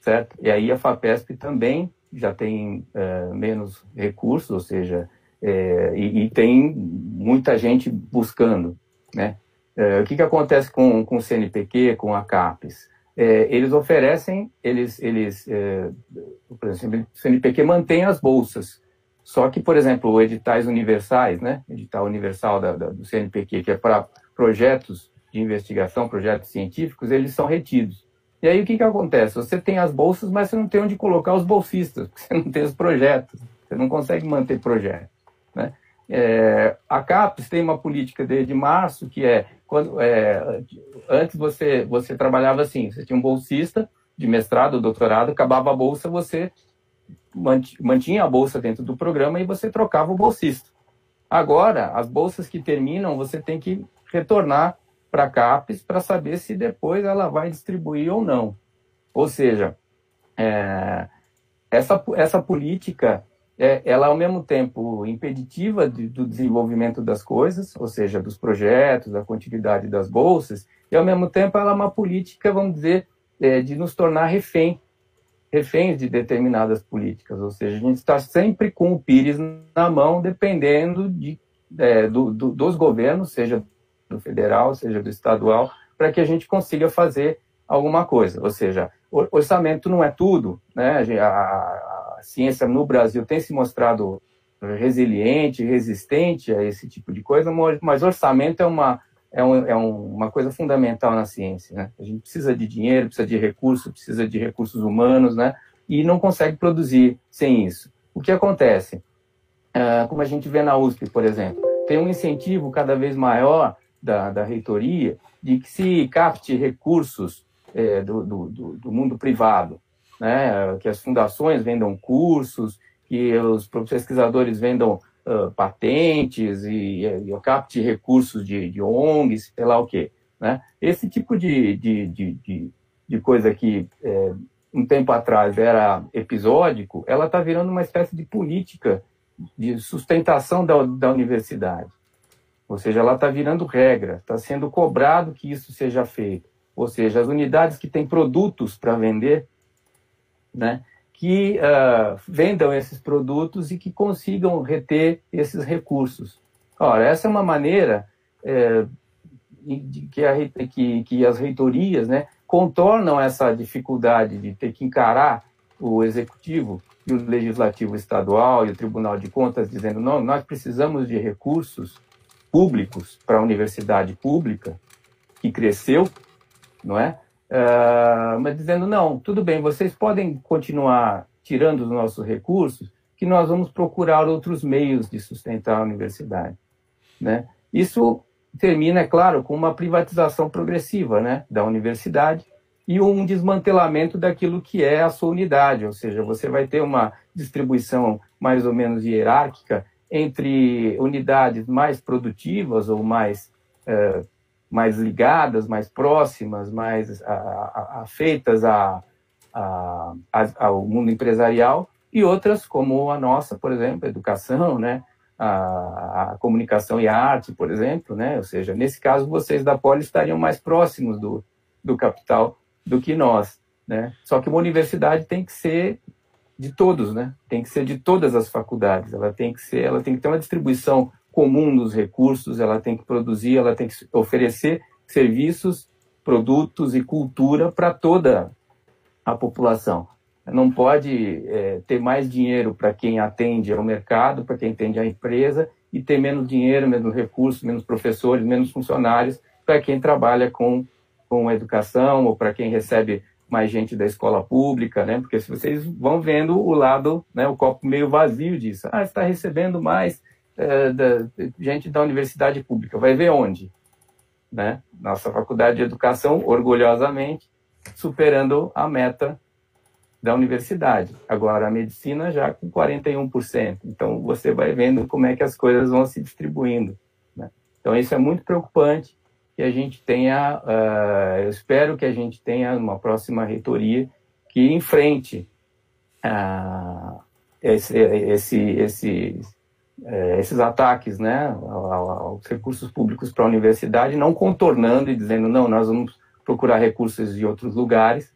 certo? E aí a FAPESP também já tem é, menos recursos, ou seja, é, e, e, tem muita gente buscando, né? É, o que, que acontece com, com o CNPq, com a CAPES? É, eles oferecem, eles, eles é, por exemplo, o CNPq mantém as bolsas, só que, por exemplo, editais universais, né? Edital universal da, da, do CNPq, que é para projetos de investigação, projetos científicos, eles são retidos. E aí o que, que acontece? Você tem as bolsas, mas você não tem onde colocar os bolsistas, porque você não tem os projetos, você não consegue manter projetos. É, a CAPES tem uma política desde março que é quando é, antes você você trabalhava assim, você tinha um bolsista de mestrado, doutorado, acabava a bolsa, você mantinha a bolsa dentro do programa e você trocava o bolsista. Agora, as bolsas que terminam, você tem que retornar para a CAPES para saber se depois ela vai distribuir ou não. Ou seja, é, essa, essa política, é, ela ao mesmo tempo impeditiva de, do desenvolvimento das coisas, ou seja, dos projetos, da continuidade das bolsas, e ao mesmo tempo ela é uma política, vamos dizer, é, de nos tornar refém, reféns de determinadas políticas, ou seja, a gente está sempre com o pires na mão, dependendo de, é, do, do, dos governos, seja do federal, seja do estadual, para que a gente consiga fazer alguma coisa. Ou seja, orçamento não é tudo, né? A, a, ciência no Brasil tem se mostrado resiliente, resistente a esse tipo de coisa, mas orçamento é uma, é, um, é uma coisa fundamental na ciência. Né? A gente precisa de dinheiro, precisa de recursos, precisa de recursos humanos, né? e não consegue produzir sem isso. O que acontece? Uh, como a gente vê na USP, por exemplo, tem um incentivo cada vez maior da, da reitoria de que se capte recursos é, do, do, do, mundo privado, né? que as fundações vendam cursos, que os pesquisadores vendam uh, patentes e, e, capte recursos de, de ONGs, sei lá o quê. Né? Esse tipo de, de, de, de coisa que é, um tempo atrás era episódico, ela está virando uma espécie de política de sustentação da, da universidade. Ou seja, ela está virando regra, está sendo cobrado que isso seja feito. Ou seja, as unidades que têm produtos para vender, né, que uh, vendam esses produtos e que consigam reter esses recursos. Ora, essa é uma maneira é, que, a, que, que as reitorias né, contornam essa dificuldade de ter que encarar o executivo e o legislativo estadual e o Tribunal de Contas dizendo não, nós precisamos de recursos públicos para a universidade pública, que cresceu, não é? Uh, mas dizendo, não, tudo bem, vocês podem continuar tirando os nossos recursos, que nós vamos procurar outros meios de sustentar a universidade. Né? Isso termina, é claro, com uma privatização progressiva né, da universidade e um desmantelamento daquilo que é a sua unidade, ou seja, você vai ter uma distribuição mais ou menos hierárquica entre unidades mais produtivas ou mais, é, mais ligadas, mais próximas, mais afeitas a, a, a, ao mundo empresarial, e outras, como a nossa, por exemplo, a educação, né? a, comunicação e a arte, por exemplo, né? Ou seja, nesse caso, vocês da Poli estariam mais próximos do, do capital do que nós, né? Só que uma universidade tem que ser de todos, né? Tem que ser de todas as faculdades. Ela tem que ser, ela tem que ter uma distribuição comum dos recursos. Ela tem que produzir, ela tem que oferecer serviços, produtos e cultura para toda a população. Não pode é, ter mais dinheiro para quem atende ao mercado, para quem atende à empresa, e ter menos dinheiro, menos recursos, menos professores, menos funcionários para quem trabalha com, com a educação ou para quem recebe mais gente da escola pública, né? Porque se vocês vão vendo o lado, né, o copo meio vazio disso, ah, está recebendo mais é, da, gente da universidade pública, vai ver onde, né? Nossa faculdade de educação, orgulhosamente, superando a meta da universidade. Agora, a medicina já com 41%. Então, você vai vendo como é que as coisas vão se distribuindo. Né? Então, isso é muito preocupante que a gente tenha, uh, eu espero que a gente tenha uma próxima reitoria que enfrente uh, esse, esse, esse, uh, esses ataques né, aos recursos públicos para a universidade, não contornando e dizendo, não, nós vamos procurar recursos de outros lugares,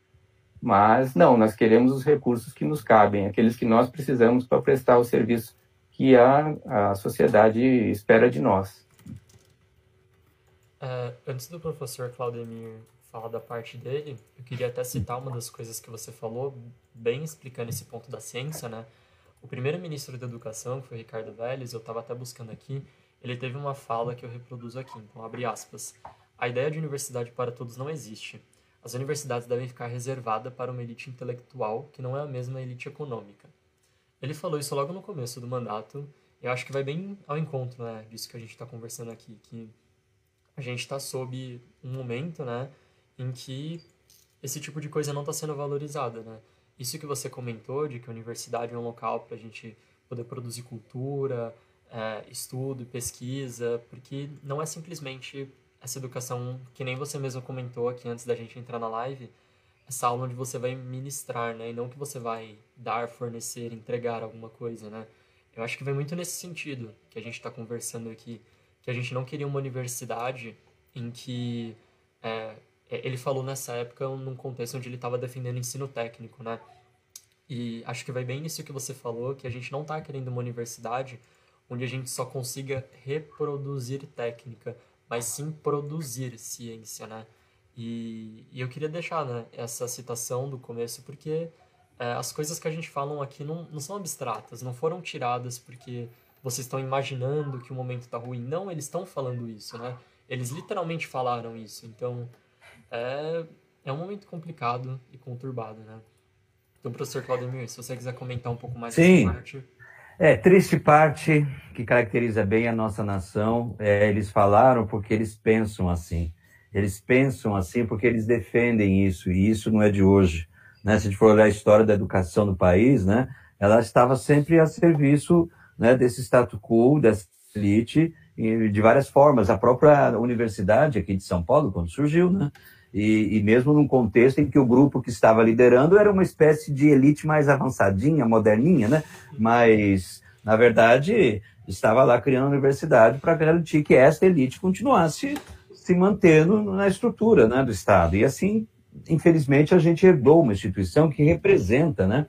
mas não, nós queremos os recursos que nos cabem, aqueles que nós precisamos para prestar o serviço que a, a sociedade espera de nós. É, antes do professor Claudemir falar da parte dele, eu queria até citar uma das coisas que você falou, bem explicando esse ponto da ciência, né? O primeiro ministro da Educação, que foi Ricardo Vélez, eu estava até buscando aqui, ele teve uma fala que eu reproduzo aqui, então abre aspas. A ideia de universidade para todos não existe as universidades devem ficar reservadas para uma elite intelectual que não é a mesma elite econômica. Ele falou isso logo no começo do mandato, eu acho que vai bem ao encontro né, disso que a gente está conversando aqui, que a gente está sob um momento né, em que esse tipo de coisa não está sendo valorizada. Né? Isso que você comentou, de que a universidade é um local para a gente poder produzir cultura, é, estudo e pesquisa, porque não é simplesmente essa educação, que nem você mesmo comentou aqui antes da gente entrar na live, essa aula onde você vai ministrar, né? E não que você vai dar, fornecer, entregar alguma coisa, né? Eu acho que vem muito nesse sentido que a gente está conversando aqui, que a gente não queria uma universidade em que é, ele falou nessa época num contexto onde ele estava defendendo ensino técnico, né? E acho que vai bem nisso que você falou, que a gente não está querendo uma universidade onde a gente só consiga reproduzir técnica, mas sim produzir ciência, né? E, e eu queria deixar né, essa citação do começo, porque é, as coisas que a gente fala aqui não, não são abstratas, não foram tiradas porque vocês estão imaginando que o momento está ruim. Não, eles estão falando isso, né? Eles literalmente falaram isso. Então, é, é um momento complicado e conturbado, né? Então, professor Claudemir, se você quiser comentar um pouco mais Sim. parte. É, triste parte que caracteriza bem a nossa nação. É, eles falaram porque eles pensam assim. Eles pensam assim porque eles defendem isso, e isso não é de hoje. Né? Se a gente for olhar a história da educação do país, né, ela estava sempre a serviço né, desse status quo, dessa elite, de várias formas. A própria universidade aqui de São Paulo, quando surgiu, né, e, e, mesmo num contexto em que o grupo que estava liderando era uma espécie de elite mais avançadinha, moderninha, né? Mas, na verdade, estava lá criando a universidade para garantir que esta elite continuasse se mantendo na estrutura né, do Estado. E assim, infelizmente, a gente herdou uma instituição que representa né,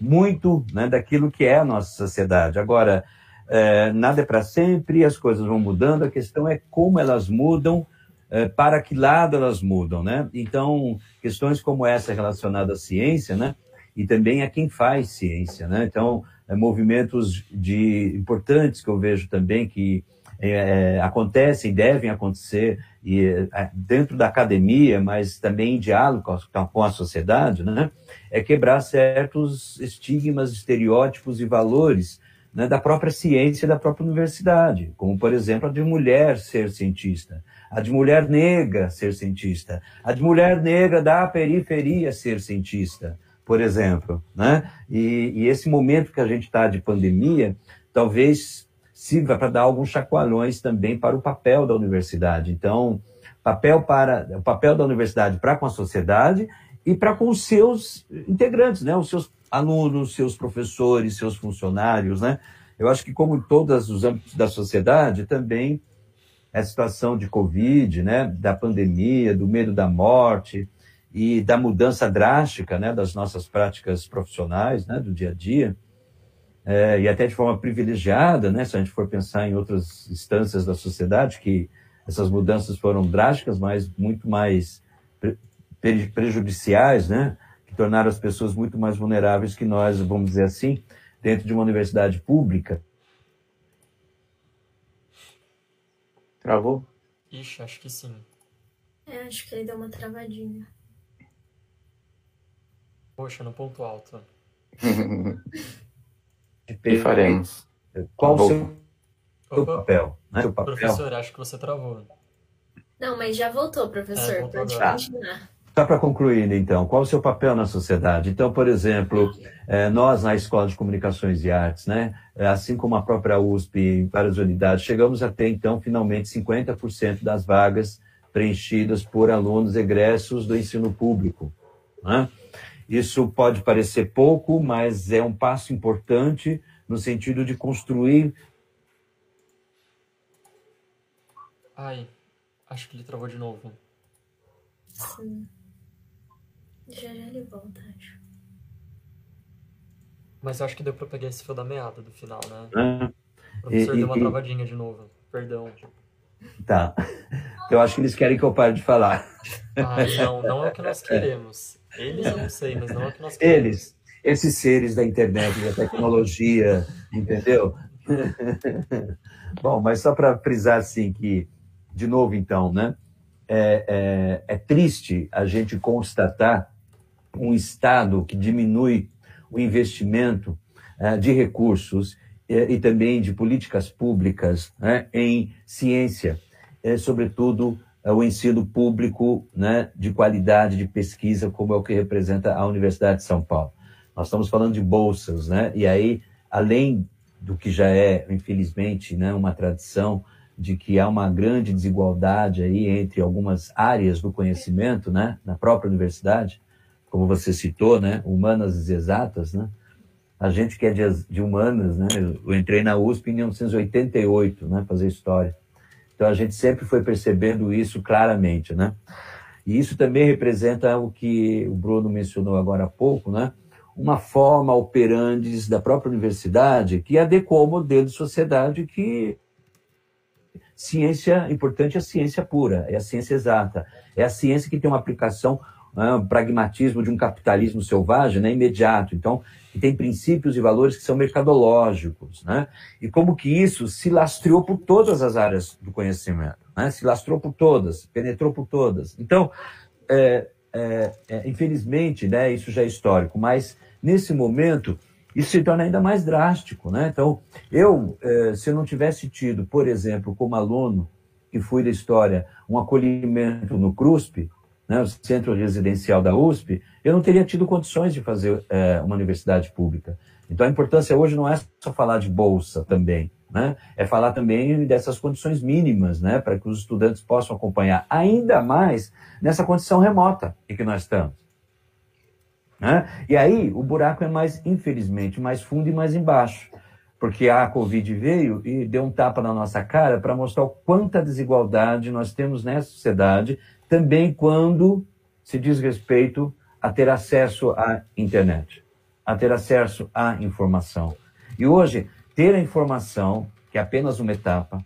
muito né, daquilo que é a nossa sociedade. Agora, é, nada é para sempre, as coisas vão mudando, a questão é como elas mudam é, para que lado elas mudam, né? Então, questões como essa relacionadas à ciência, né? E também a quem faz ciência, né? Então, é, movimentos de importantes que eu vejo também que é, acontecem, devem acontecer e é, dentro da academia, mas também em diálogo com a, com a sociedade, né? É quebrar certos estigmas, estereótipos e valores né, da própria ciência da própria universidade, como, por exemplo, a de mulher ser cientista a de mulher negra ser cientista, a de mulher negra da periferia ser cientista, por exemplo. Né? E, e esse momento que a gente está de pandemia, talvez sirva para dar alguns chacoalhões também para o papel da universidade. Então, papel para o papel da universidade para com a sociedade e para com os seus integrantes, né? os seus alunos, seus professores, seus funcionários, né? Eu acho que, como em todos os âmbitos da sociedade, também a situação de Covid, né, da pandemia, do medo da morte e da mudança drástica né, das nossas práticas profissionais, né, do dia a dia, é, e até de forma privilegiada, né, se a gente for pensar em outras instâncias da sociedade, que essas mudanças foram drásticas, mas muito mais pre prejudiciais, né, que tornaram as pessoas muito mais vulneráveis que nós, vamos dizer assim, dentro de uma universidade pública. Travou? Ixi, acho que sim. É, acho que ele deu uma travadinha. Poxa, no ponto alto. e faremos. Qual o seu, seu papel? Né? Seu papel? Professor, acho que você travou. Não, mas já voltou, professor. É, voltou Pode continuar. Só para concluir, então, qual o seu papel na sociedade? Então, por exemplo, é, nós na Escola de Comunicações e Artes, né, é, assim como a própria USP em várias unidades, chegamos a ter, então, finalmente 50% das vagas preenchidas por alunos egressos do ensino público. Né? Isso pode parecer pouco, mas é um passo importante no sentido de construir. Ai, acho que ele travou de novo. Sim. Já já ele volta, acho. Mas eu acho que deu pra pegar esse fio da meada do final, né? Ah, o professor e, deu uma e, travadinha de novo. Perdão. Tá. Eu acho que eles querem que eu pare de falar. Ah, não, não é o que nós queremos. Eles eu não sei, mas não é o que nós queremos. Eles, esses seres da internet, da tecnologia, entendeu? Bom, mas só para frisar assim que, de novo então, né? É, é, é triste a gente constatar um Estado que diminui o investimento uh, de recursos uh, e também de políticas públicas né, em ciência, uh, sobretudo o ensino público né, de qualidade de pesquisa, como é o que representa a Universidade de São Paulo. Nós estamos falando de bolsas, né? E aí, além do que já é, infelizmente, né, uma tradição de que há uma grande desigualdade aí entre algumas áreas do conhecimento, né, na própria universidade, como você citou, né, humanas e exatas, né, a gente que é de, de humanas, né, eu entrei na USP em 1988, né, fazer história. Então a gente sempre foi percebendo isso claramente, né? E isso também representa o que o Bruno mencionou agora há pouco, né? Uma forma operandi da própria universidade que adequou ao modelo de sociedade que ciência importante é a ciência pura, é a ciência exata, é a ciência que tem uma aplicação né, um pragmatismo de um capitalismo selvagem, né, imediato. Então, tem princípios e valores que são mercadológicos, né? E como que isso se lastreou por todas as áreas do conhecimento, né? Se lastrou por todas, penetrou por todas. Então, é, é, é, infelizmente, né, isso já é histórico, mas nesse momento isso se torna ainda mais drástico, né? Então, eu, é, se eu não tivesse tido, por exemplo, como aluno que fui da história, um acolhimento no CRUSP, né, o centro residencial da USP, eu não teria tido condições de fazer é, uma universidade pública. Então a importância hoje não é só falar de bolsa também, né? é falar também dessas condições mínimas né, para que os estudantes possam acompanhar, ainda mais nessa condição remota em que nós estamos. Né? E aí o buraco é mais, infelizmente, mais fundo e mais embaixo porque a Covid veio e deu um tapa na nossa cara para mostrar o quanta desigualdade nós temos nessa sociedade também quando se diz respeito a ter acesso à internet, a ter acesso à informação. E hoje, ter a informação, que é apenas uma etapa,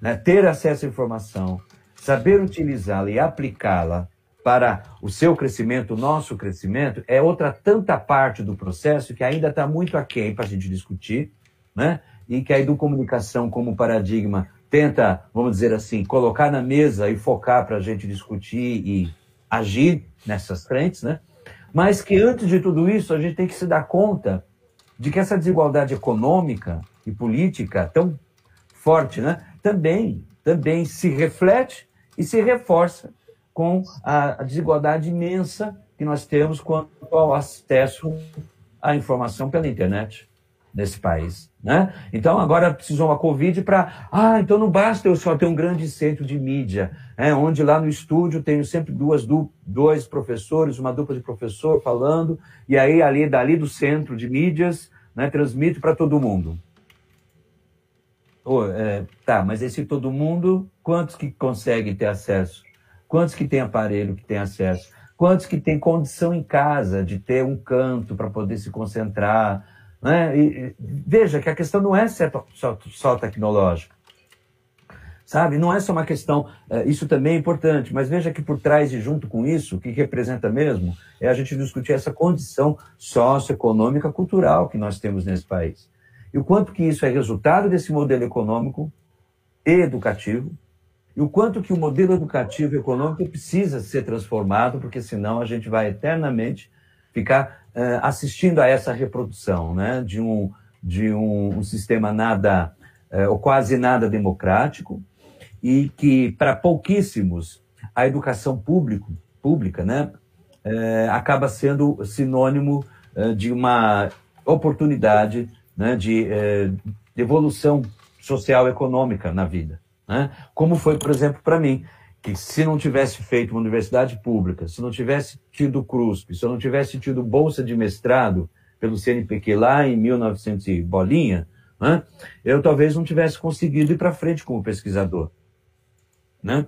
né, ter acesso à informação, saber utilizá-la e aplicá-la para o seu crescimento, o nosso crescimento, é outra tanta parte do processo que ainda está muito aquém para a gente discutir, né? e que a educomunicação como paradigma tenta, vamos dizer assim, colocar na mesa e focar para a gente discutir e agir nessas frentes, né? Mas que antes de tudo isso, a gente tem que se dar conta de que essa desigualdade econômica e política tão forte, né? Também, também se reflete e se reforça com a, desigualdade imensa que nós temos quanto ao acesso à informação pela internet nesse país. Né? Então agora precisou uma Covid para. Ah, então não basta eu só ter um grande centro de mídia, né? onde lá no estúdio tenho sempre duas, du dois professores, uma dupla de professor falando, e aí ali dali do centro de mídias né, transmito para todo mundo. oh, é, tá, mas esse todo mundo, quantos que conseguem ter acesso? Quantos que tem aparelho que tem acesso? Quantos que tem condição em casa de ter um canto para poder se concentrar? Né? E, veja que a questão não é só, só tecnológica. Sabe? Não é só uma questão. É, isso também é importante, mas veja que por trás e junto com isso, o que representa mesmo é a gente discutir essa condição socioeconômica cultural que nós temos nesse país. E o quanto que isso é resultado desse modelo econômico e educativo, e o quanto que o modelo educativo e econômico precisa ser transformado, porque senão a gente vai eternamente ficar assistindo a essa reprodução né, de, um, de um, um sistema nada, uh, ou quase nada democrático, e que para pouquíssimos a educação público, pública né, uh, acaba sendo sinônimo de uma oportunidade né, de, de evolução social econômica na vida. Né? Como foi, por exemplo, para mim que se não tivesse feito uma universidade pública, se não tivesse tido CRUSP, se eu não tivesse tido bolsa de mestrado pelo CNPq lá em 1900 e bolinha, né, eu talvez não tivesse conseguido ir para frente como pesquisador. Né?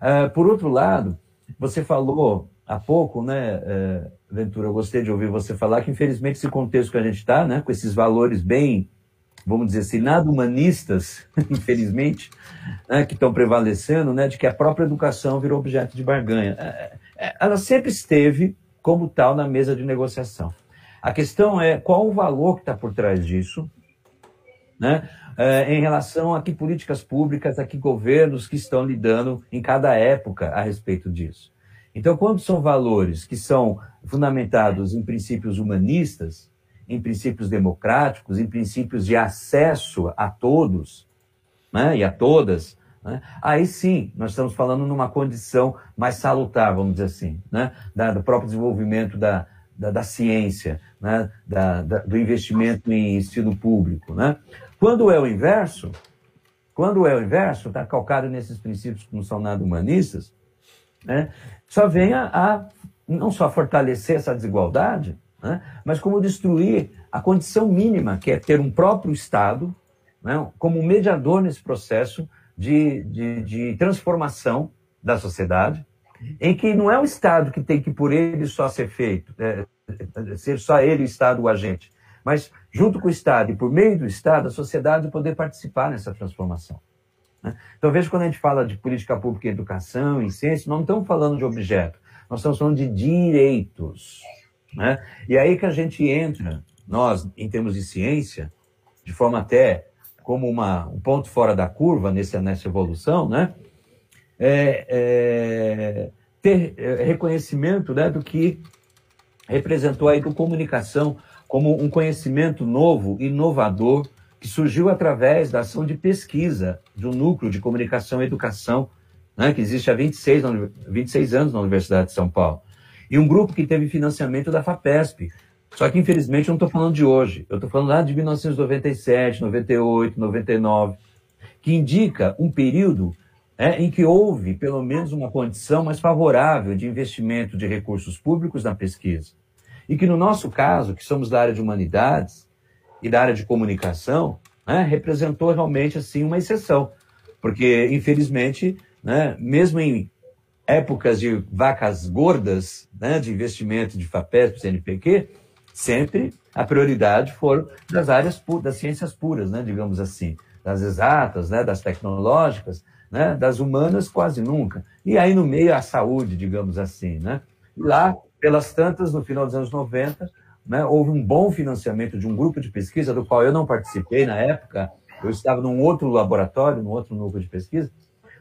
Uh, por outro lado, você falou há pouco, né, uh, Ventura, eu gostei de ouvir você falar que infelizmente esse contexto que a gente está, né, com esses valores bem vamos dizer assim, nada humanistas, infelizmente, né, que estão prevalecendo, né, de que a própria educação virou objeto de barganha. É, é, ela sempre esteve como tal na mesa de negociação. A questão é qual o valor que está por trás disso, né, é, em relação a que políticas públicas, a que governos que estão lidando em cada época a respeito disso. Então, quando são valores que são fundamentados em princípios humanistas, em princípios democráticos, em princípios de acesso a todos né, e a todas, né, aí sim nós estamos falando numa condição mais salutar, vamos dizer assim, né, da, do próprio desenvolvimento da, da, da ciência, né, da, da, do investimento em ensino público. Né. Quando é o inverso, quando é o inverso, está calcado nesses princípios que não são nada humanistas, né, só vem a, a não só fortalecer essa desigualdade, né? mas como destruir a condição mínima, que é ter um próprio Estado né? como mediador nesse processo de, de, de transformação da sociedade, em que não é o Estado que tem que por ele só ser feito, é, ser só ele o Estado o agente, mas junto com o Estado e por meio do Estado, a sociedade poder participar nessa transformação. Né? Então, veja quando a gente fala de política pública em educação, em ciência, não estamos falando de objeto, nós estamos falando de direitos. Né? E aí que a gente entra, nós, em termos de ciência, de forma até como uma, um ponto fora da curva nessa, nessa evolução, né? É, é, ter é, reconhecimento né, do que representou a comunicação como um conhecimento novo, inovador, que surgiu através da ação de pesquisa um núcleo de comunicação e educação, né, que existe há 26, 26 anos na Universidade de São Paulo e um grupo que teve financiamento da FAPESP. Só que, infelizmente, eu não estou falando de hoje. Eu estou falando lá de 1997, 98, 99, que indica um período é, em que houve, pelo menos, uma condição mais favorável de investimento de recursos públicos na pesquisa. E que, no nosso caso, que somos da área de humanidades e da área de comunicação, né, representou realmente assim uma exceção. Porque, infelizmente, né, mesmo em épocas de vacas gordas, né, de investimento de FAPESP, CNPq, sempre a prioridade foram das áreas das ciências puras, né, digamos assim, das exatas, né, das tecnológicas, né, das humanas quase nunca. E aí no meio a saúde, digamos assim, né? Lá, pelas tantas, no final dos anos 90, né, houve um bom financiamento de um grupo de pesquisa do qual eu não participei na época. Eu estava num outro laboratório, num outro núcleo de pesquisa,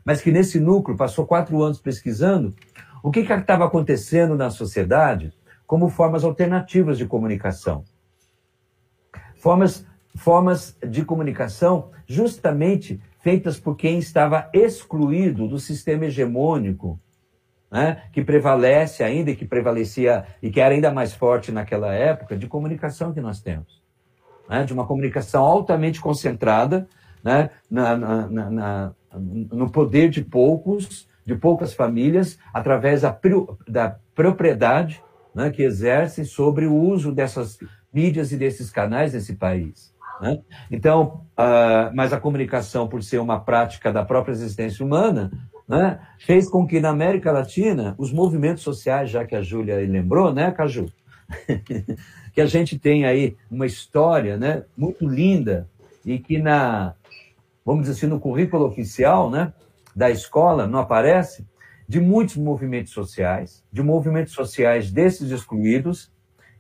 mas que nesse núcleo passou quatro anos pesquisando o que estava acontecendo na sociedade como formas alternativas de comunicação. Formas, formas de comunicação justamente feitas por quem estava excluído do sistema hegemônico, né, que prevalece ainda e que prevalecia e que era ainda mais forte naquela época, de comunicação que nós temos. Né, de uma comunicação altamente concentrada né, na, na, na, no poder de poucos, de poucas famílias, através da, da propriedade né, que exercem sobre o uso dessas mídias e desses canais nesse país. Né? Então, uh, mas a comunicação, por ser uma prática da própria existência humana, né, fez com que na América Latina os movimentos sociais, já que a Júlia lembrou, né, Caju? que a gente tem aí uma história né, muito linda e que na, vamos dizer assim, no currículo oficial né, da escola não aparece, de muitos movimentos sociais, de movimentos sociais desses excluídos,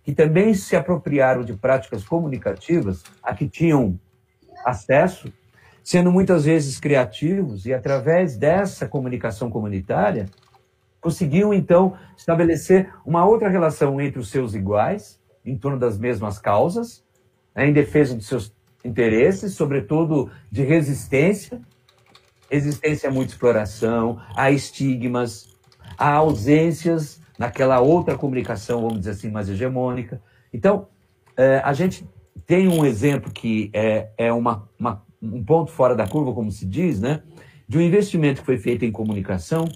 que também se apropriaram de práticas comunicativas a que tinham acesso, sendo muitas vezes criativos, e através dessa comunicação comunitária, conseguiam então estabelecer uma outra relação entre os seus iguais, em torno das mesmas causas, né, em defesa dos seus interesses, sobretudo de resistência. Resistência a muita exploração, a estigmas, a ausências naquela outra comunicação, vamos dizer assim, mais hegemônica. Então, é, a gente tem um exemplo que é, é uma, uma, um ponto fora da curva, como se diz, né, de um investimento que foi feito em comunicação,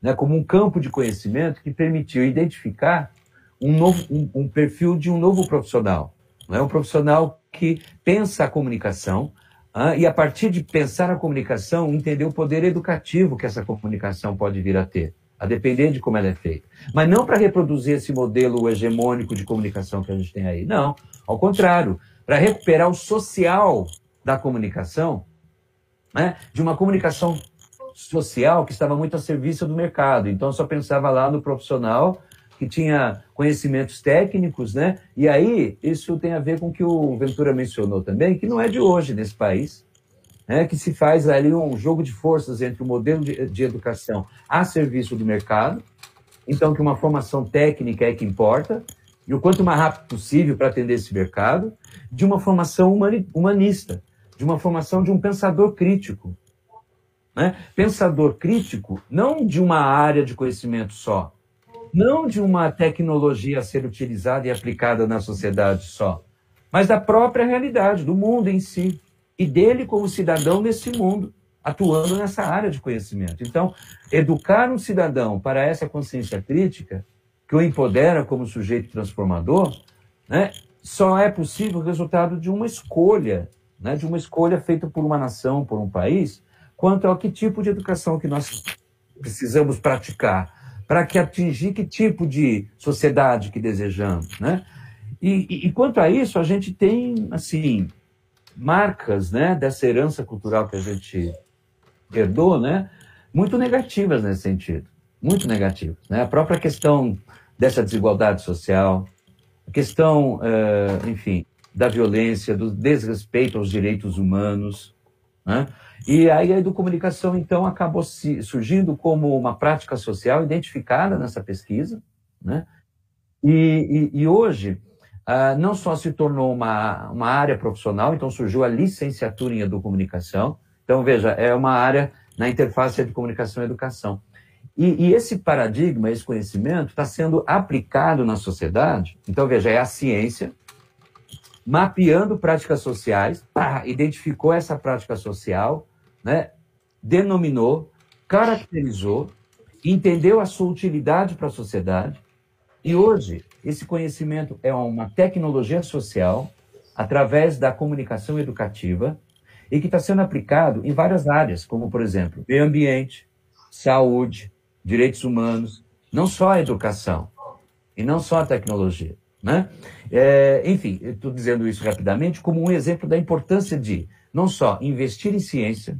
né, como um campo de conhecimento que permitiu identificar um, novo, um, um perfil de um novo profissional. Né, um profissional que pensa a comunicação ah, e, a partir de pensar a comunicação, entender o poder educativo que essa comunicação pode vir a ter a depender de como ela é feita. Mas não para reproduzir esse modelo hegemônico de comunicação que a gente tem aí. Não, ao contrário, para recuperar o social da comunicação, né? de uma comunicação social que estava muito a serviço do mercado. Então, só pensava lá no profissional que tinha conhecimentos técnicos, né? E aí, isso tem a ver com o que o Ventura mencionou também, que não é de hoje nesse país né, que se faz ali um jogo de forças entre o modelo de, de educação a serviço do mercado, então que uma formação técnica é que importa, e o quanto mais rápido possível para atender esse mercado, de uma formação humani, humanista, de uma formação de um pensador crítico. Né? Pensador crítico, não de uma área de conhecimento só, não de uma tecnologia a ser utilizada e aplicada na sociedade só, mas da própria realidade, do mundo em si e dele como cidadão nesse mundo, atuando nessa área de conhecimento. Então, educar um cidadão para essa consciência crítica, que o empodera como sujeito transformador, né, só é possível resultado de uma escolha, né, de uma escolha feita por uma nação, por um país, quanto ao que tipo de educação que nós precisamos praticar, para que atingir que tipo de sociedade que desejamos, né? E, e, e quanto a isso, a gente tem, assim, marcas né, dessa herança cultural que a gente herdou, né, muito negativas nesse sentido, muito negativas. Né? A própria questão dessa desigualdade social, a questão, uh, enfim, da violência, do desrespeito aos direitos humanos. Né? E aí a educomunicação, então, acabou surgindo como uma prática social identificada nessa pesquisa. Né? E, e, e hoje, uh, não só se tornou uma, uma área profissional, então surgiu a licenciatura em educomunicação. Então, veja, é uma área na interface de comunicação e educação. E, e esse paradigma, esse conhecimento, está sendo aplicado na sociedade. Então, veja, é a ciência mapeando práticas sociais, pá, identificou essa prática social, né, denominou, caracterizou, entendeu a sua utilidade para a sociedade, e hoje esse conhecimento é uma tecnologia social através da comunicação educativa e que está sendo aplicado em várias áreas, como, por exemplo, meio ambiente, saúde, direitos humanos, não só a educação e não só a tecnologia. Né? É, enfim, estou dizendo isso rapidamente como um exemplo da importância de não só investir em ciência,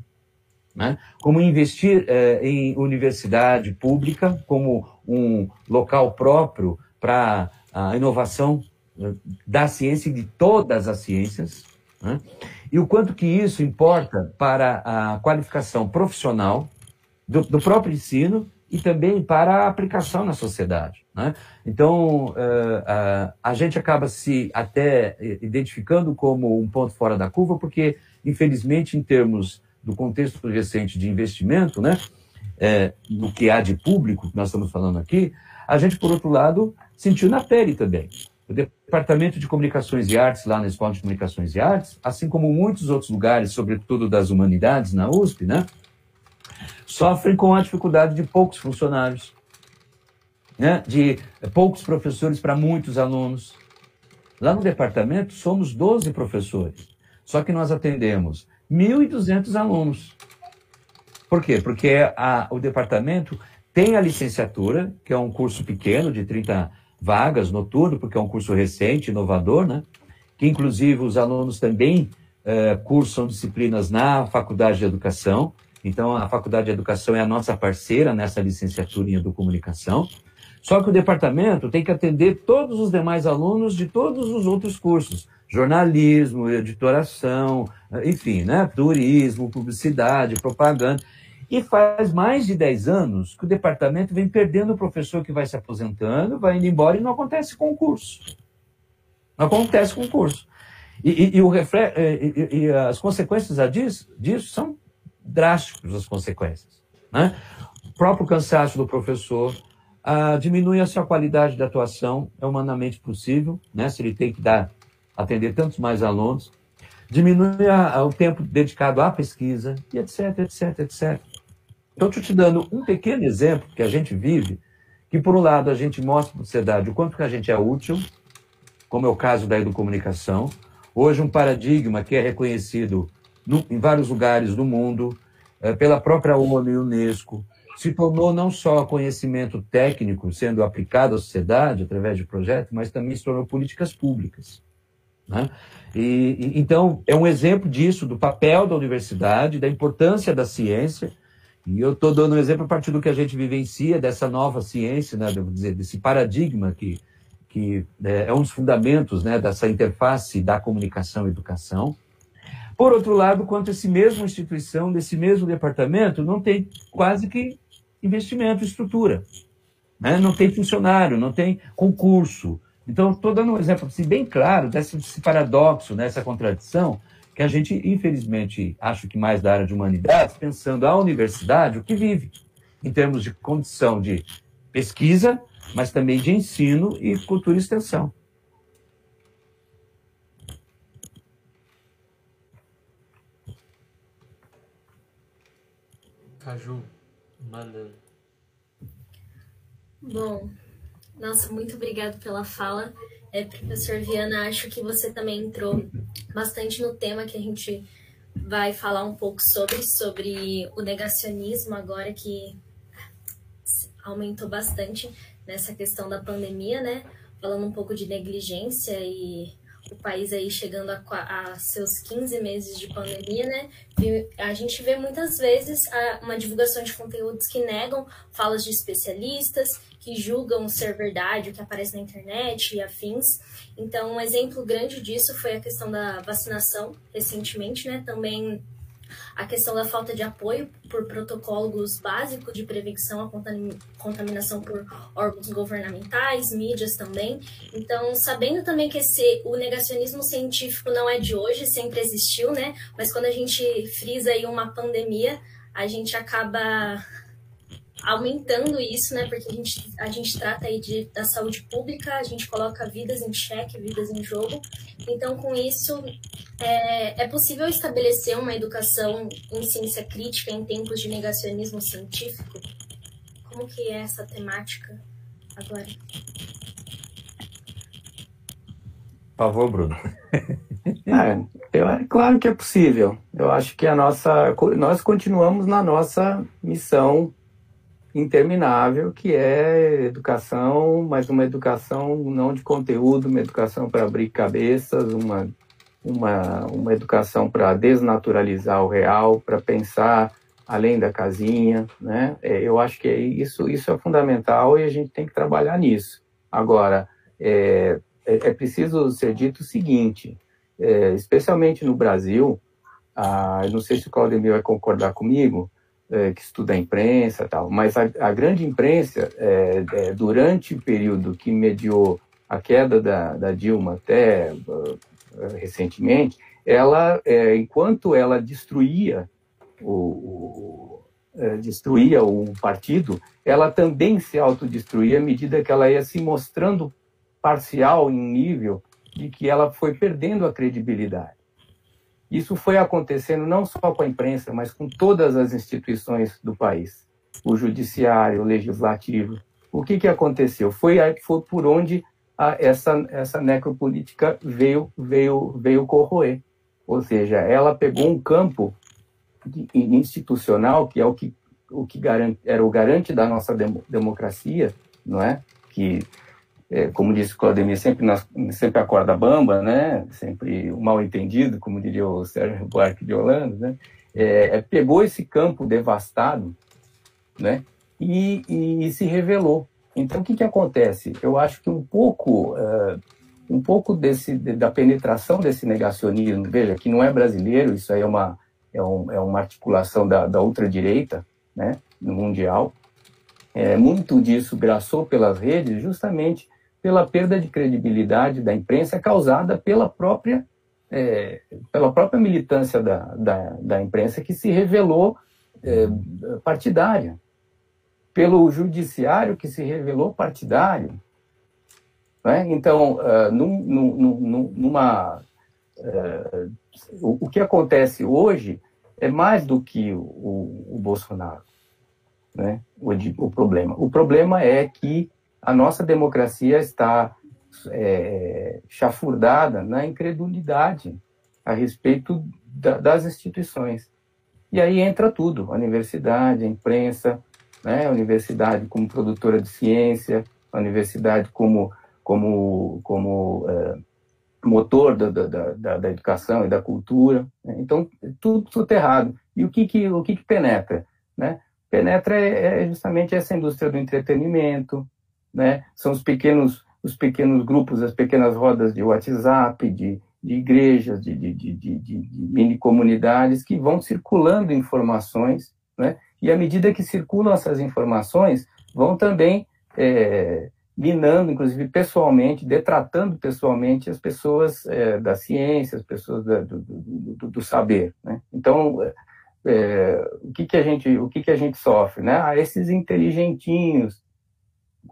né, como investir é, em universidade pública, como um local próprio para a inovação né, da ciência e de todas as ciências, né? e o quanto que isso importa para a qualificação profissional do, do próprio ensino e também para a aplicação na sociedade. Né? Então, uh, uh, a gente acaba se até identificando como um ponto fora da curva, porque, infelizmente, em termos do contexto recente de investimento, né, é, no que há de público, que nós estamos falando aqui, a gente, por outro lado, sentiu na pele também. O Departamento de Comunicações e Artes, lá na Escola de Comunicações e Artes, assim como muitos outros lugares, sobretudo das humanidades, na USP, né, sofrem com a dificuldade de poucos funcionários, né, de poucos professores para muitos alunos. Lá no departamento, somos 12 professores. Só que nós atendemos 1.200 alunos. Por quê? Porque a, o departamento tem a licenciatura, que é um curso pequeno, de 30 vagas noturno, porque é um curso recente, inovador, né? que inclusive os alunos também uh, cursam disciplinas na Faculdade de Educação. Então, a Faculdade de Educação é a nossa parceira nessa licenciatura em Educomunicação. Só que o departamento tem que atender todos os demais alunos de todos os outros cursos. Jornalismo, editoração, enfim, né? turismo, publicidade, propaganda. E faz mais de 10 anos que o departamento vem perdendo o professor que vai se aposentando, vai indo embora e não acontece concurso. Não acontece concurso. E, e, e, o refre... e, e as consequências disso, disso são drásticas, as consequências. Né? O próprio cansaço do professor, ah, diminui a sua qualidade de atuação, é humanamente possível, né? se ele tem que dar, atender tantos mais alunos, diminui a, a, o tempo dedicado à pesquisa, e etc, etc, etc. Então, estou te dando um pequeno exemplo que a gente vive, que, por um lado, a gente mostra para a sociedade o quanto que a gente é útil, como é o caso da educomunicação. Hoje, um paradigma que é reconhecido no, em vários lugares do mundo, é, pela própria ONU e Unesco, se tornou não só conhecimento técnico sendo aplicado à sociedade através de projetos, mas também se tornou políticas públicas. Né? E, e, então, é um exemplo disso, do papel da universidade, da importância da ciência. E eu estou dando um exemplo a partir do que a gente vivencia, dessa nova ciência, né, devo dizer, desse paradigma que, que é, é um dos fundamentos né, dessa interface da comunicação e educação. Por outro lado, quanto esse mesmo instituição, desse mesmo departamento, não tem quase que investimento, estrutura. Né? Não tem funcionário, não tem concurso. Então, estou dando um exemplo assim, bem claro desse, desse paradoxo, dessa né? contradição, que a gente, infelizmente, acho que mais da área de humanidades, pensando a universidade, o que vive, em termos de condição de pesquisa, mas também de ensino e cultura e extensão. Caju, Mandando. Bom, nossa, muito obrigado pela fala. É, professor Viana, acho que você também entrou bastante no tema que a gente vai falar um pouco sobre, sobre o negacionismo agora que aumentou bastante nessa questão da pandemia, né? Falando um pouco de negligência e o país aí chegando a, a, seus 15 meses de pandemia, né? A gente vê muitas vezes uma divulgação de conteúdos que negam falas de especialistas, que julgam ser verdade o que aparece na internet e afins. Então, um exemplo grande disso foi a questão da vacinação recentemente, né? Também a questão da falta de apoio por protocolos básicos de prevenção à contaminação por órgãos governamentais, mídias também. Então, sabendo também que esse, o negacionismo científico não é de hoje, sempre existiu, né? Mas quando a gente frisa aí uma pandemia, a gente acaba aumentando isso, né? Porque a gente, a gente trata aí de, da saúde pública, a gente coloca vidas em xeque, vidas em jogo. Então, com isso, é, é possível estabelecer uma educação em ciência crítica em tempos de negacionismo científico? Como que é essa temática agora? Por favor, Bruno. é, eu, é claro que é possível. Eu acho que a nossa, nós continuamos na nossa missão interminável, que é educação, mas uma educação não de conteúdo, uma educação para abrir cabeças, uma, uma, uma educação para desnaturalizar o real, para pensar além da casinha, né? É, eu acho que é isso, isso é fundamental e a gente tem que trabalhar nisso. Agora, é, é, é preciso ser dito o seguinte, é, especialmente no Brasil, ah, não sei se o Claudemir vai concordar comigo, é, que estuda a imprensa tal, mas a, a grande imprensa, é, é, durante o período que mediou a queda da, da Dilma até uh, recentemente, ela, é, enquanto ela destruía o, o é, destruía o partido, ela também se autodestruía à medida que ela ia se mostrando parcial em nível de que ela foi perdendo a credibilidade. Isso foi acontecendo não só com a imprensa, mas com todas as instituições do país, o judiciário, o legislativo. O que, que aconteceu? Foi, foi por onde a, essa, essa necropolítica veio, veio, veio corroer. Ou seja, ela pegou um campo institucional que é o que o que garante, era o garante da nossa democracia, não é? Que, é, como disse Claudemir, sempre, nas, sempre a corda bamba, né? Sempre o mal entendido, como diria o Sérgio Buarque de Holanda, né? É, é, pegou esse campo devastado, né? E, e, e, se revelou. Então, o que, que acontece? Eu acho que um pouco, uh, um pouco desse, da penetração desse negacionismo, veja, que não é brasileiro, isso aí é uma, é, um, é uma articulação da, da ultradireita, né, no mundial. É, muito disso graçou pelas redes, justamente pela perda de credibilidade da imprensa causada pela própria é, pela própria militância da, da, da, imprensa que se revelou é, partidária, pelo judiciário que se revelou partidário. Né? Então, uh, num, num, numa, uh, o, o, que acontece hoje é mais do que o, o Bolsonaro, né? O, o, problema. O problema é que a nossa democracia está é, chafurdada na incredulidade a respeito da, das instituições. E aí entra tudo: a universidade, a imprensa, né? a universidade como produtora de ciência, a universidade como, como, como é, motor da, da, da, da, educação e da cultura. Né? Então, tudo soterrado. E o que, que, o que, que penetra? Né? Penetra é, é justamente essa indústria do entretenimento, né? são os pequenos, os pequenos grupos, as pequenas rodas de WhatsApp, de, de igrejas, de, de, de, de, mini comunidades que vão circulando informações, né? e à medida que circulam essas informações, vão também é, minando, inclusive pessoalmente, detratando pessoalmente as pessoas é, da ciência, as pessoas da, do, do, do, saber. Né? Então, é, o que que a gente, o que que a gente sofre, né? Ah, esses inteligentinhos,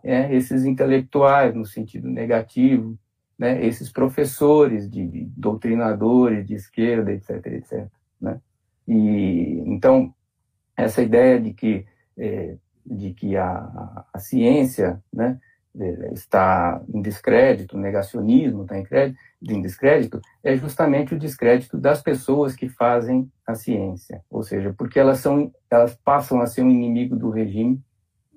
é, esses intelectuais no sentido negativo, né? Esses professores, de, de doutrinadores de esquerda, etc, etc. Né? E então essa ideia de que é, de que a, a ciência, né? está em descrédito, negacionismo está em, crédito, em descrédito, é justamente o descrédito das pessoas que fazem a ciência, ou seja, porque elas são, elas passam a ser um inimigo do regime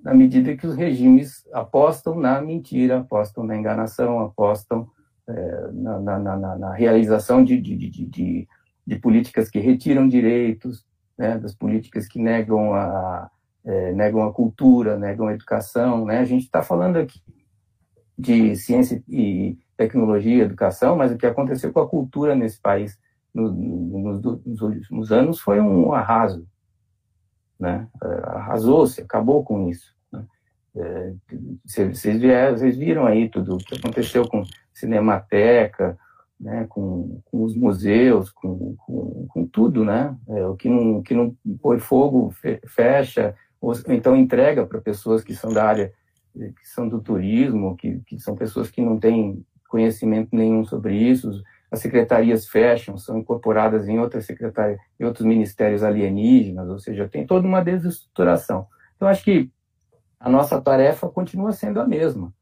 na medida que os regimes apostam na mentira, apostam na enganação, apostam é, na, na, na, na, realização de, de, de, de, políticas que retiram direitos, né, das políticas que negam a, é, negam a cultura, negam a educação. Né? A gente está falando aqui de ciência e tecnologia, educação, mas o que aconteceu com a cultura nesse país no, no, nos últimos anos foi um arraso. Né? É, arrasou-se, acabou com isso. Né? É, vocês, vocês viram aí tudo o que aconteceu com Cinemateca, né, com, com, os museus, com, com, com tudo, né? É, o que não, que não põe fogo, fecha, ou então entrega para pessoas que são da área, que são do turismo, que, que são pessoas que não têm conhecimento nenhum sobre isso. As secretarias fecham, são incorporadas em outras secretarias, em outros ministérios alienígenas, ou seja, tem toda uma desestruturação. Então, acho que a nossa tarefa continua sendo a mesma.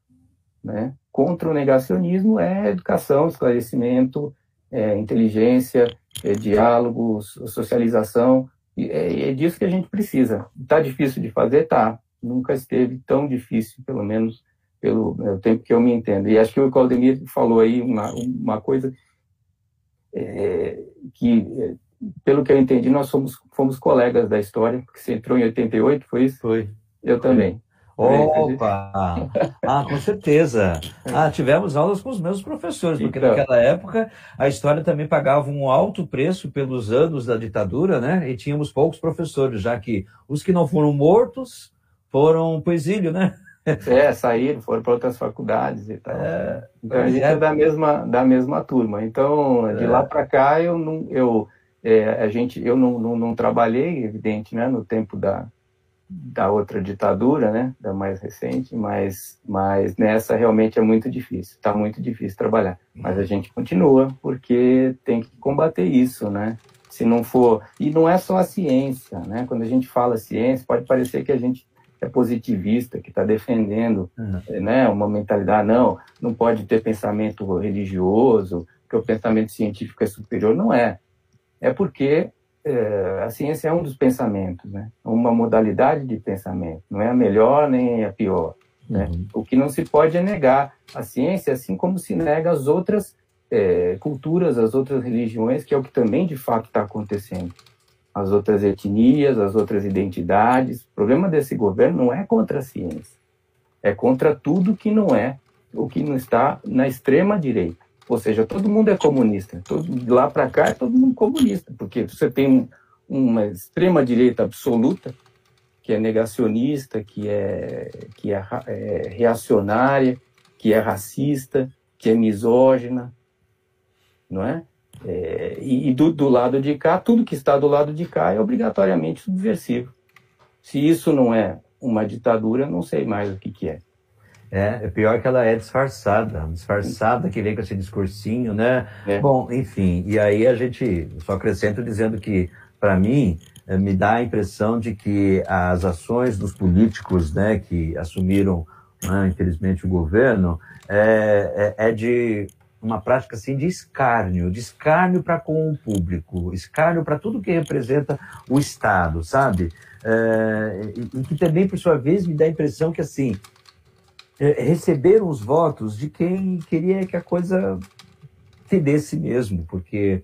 Né? Contra o negacionismo é educação, esclarecimento, é inteligência, é diálogo, socialização, e é, é disso que a gente precisa. Está difícil de fazer? Tá. Nunca esteve tão difícil, pelo menos pelo é, tempo que eu me entendo. E acho que o Claudemir falou aí uma, uma coisa é, que, é, pelo que eu entendi, nós somos, fomos colegas da história, porque você entrou em 88, foi isso? Foi. Eu também. Opa! Ah, com certeza. Ah, tivemos aulas com os meus professores, porque então. naquela época a história também pagava um alto preço pelos anos da ditadura, né? E tínhamos poucos professores, já que os que não foram mortos foram para o exílio, né? É, saíram, foram para outras faculdades e tal. É, então a gente é, é da mesma, da mesma turma. Então, de é. lá para cá, eu não, eu, é, a gente, eu não, não, não trabalhei, evidente, né, no tempo da, da outra ditadura, né, da mais recente, mas, mas nessa realmente é muito difícil, está muito difícil trabalhar. Mas a gente continua porque tem que combater isso, né? Se não for e não é só a ciência, né? Quando a gente fala ciência, pode parecer que a gente é positivista, que está defendendo, uhum. né, uma mentalidade não, não pode ter pensamento religioso, que o pensamento científico é superior, não é. é porque é, a ciência é um dos pensamentos, né? Uma modalidade de pensamento, não é a melhor nem a pior. Né? Uhum. O que não se pode é negar a ciência, assim como se nega as outras é, culturas, as outras religiões, que é o que também de fato está acontecendo. As outras etnias, as outras identidades. O problema desse governo não é contra a ciência, é contra tudo que não é o que não está na extrema direita. Ou seja, todo mundo é comunista. Todo, lá para cá é todo mundo comunista, porque você tem um, uma extrema direita absoluta, que é negacionista, que é, que é, é reacionária, que é racista, que é misógina, não é? é e, e do, do, lado de cá, tudo que está do lado de cá é obrigatoriamente subversivo. Se isso não é uma ditadura, não sei mais o que, que é. É, é pior que ela é disfarçada, disfarçada que vem com esse discursinho, né? É. Bom, enfim, e aí a gente só acrescento dizendo que, para mim, é, me dá a impressão de que as ações dos políticos, né, que assumiram, né, infelizmente, o governo, é, é, é de uma prática assim de escárnio, de escárnio para com o público, escárnio para tudo que representa o Estado, sabe? É, e, e, que também, por sua vez, me dá a impressão que assim receberam os votos de quem queria que a coisa fedesse mesmo, porque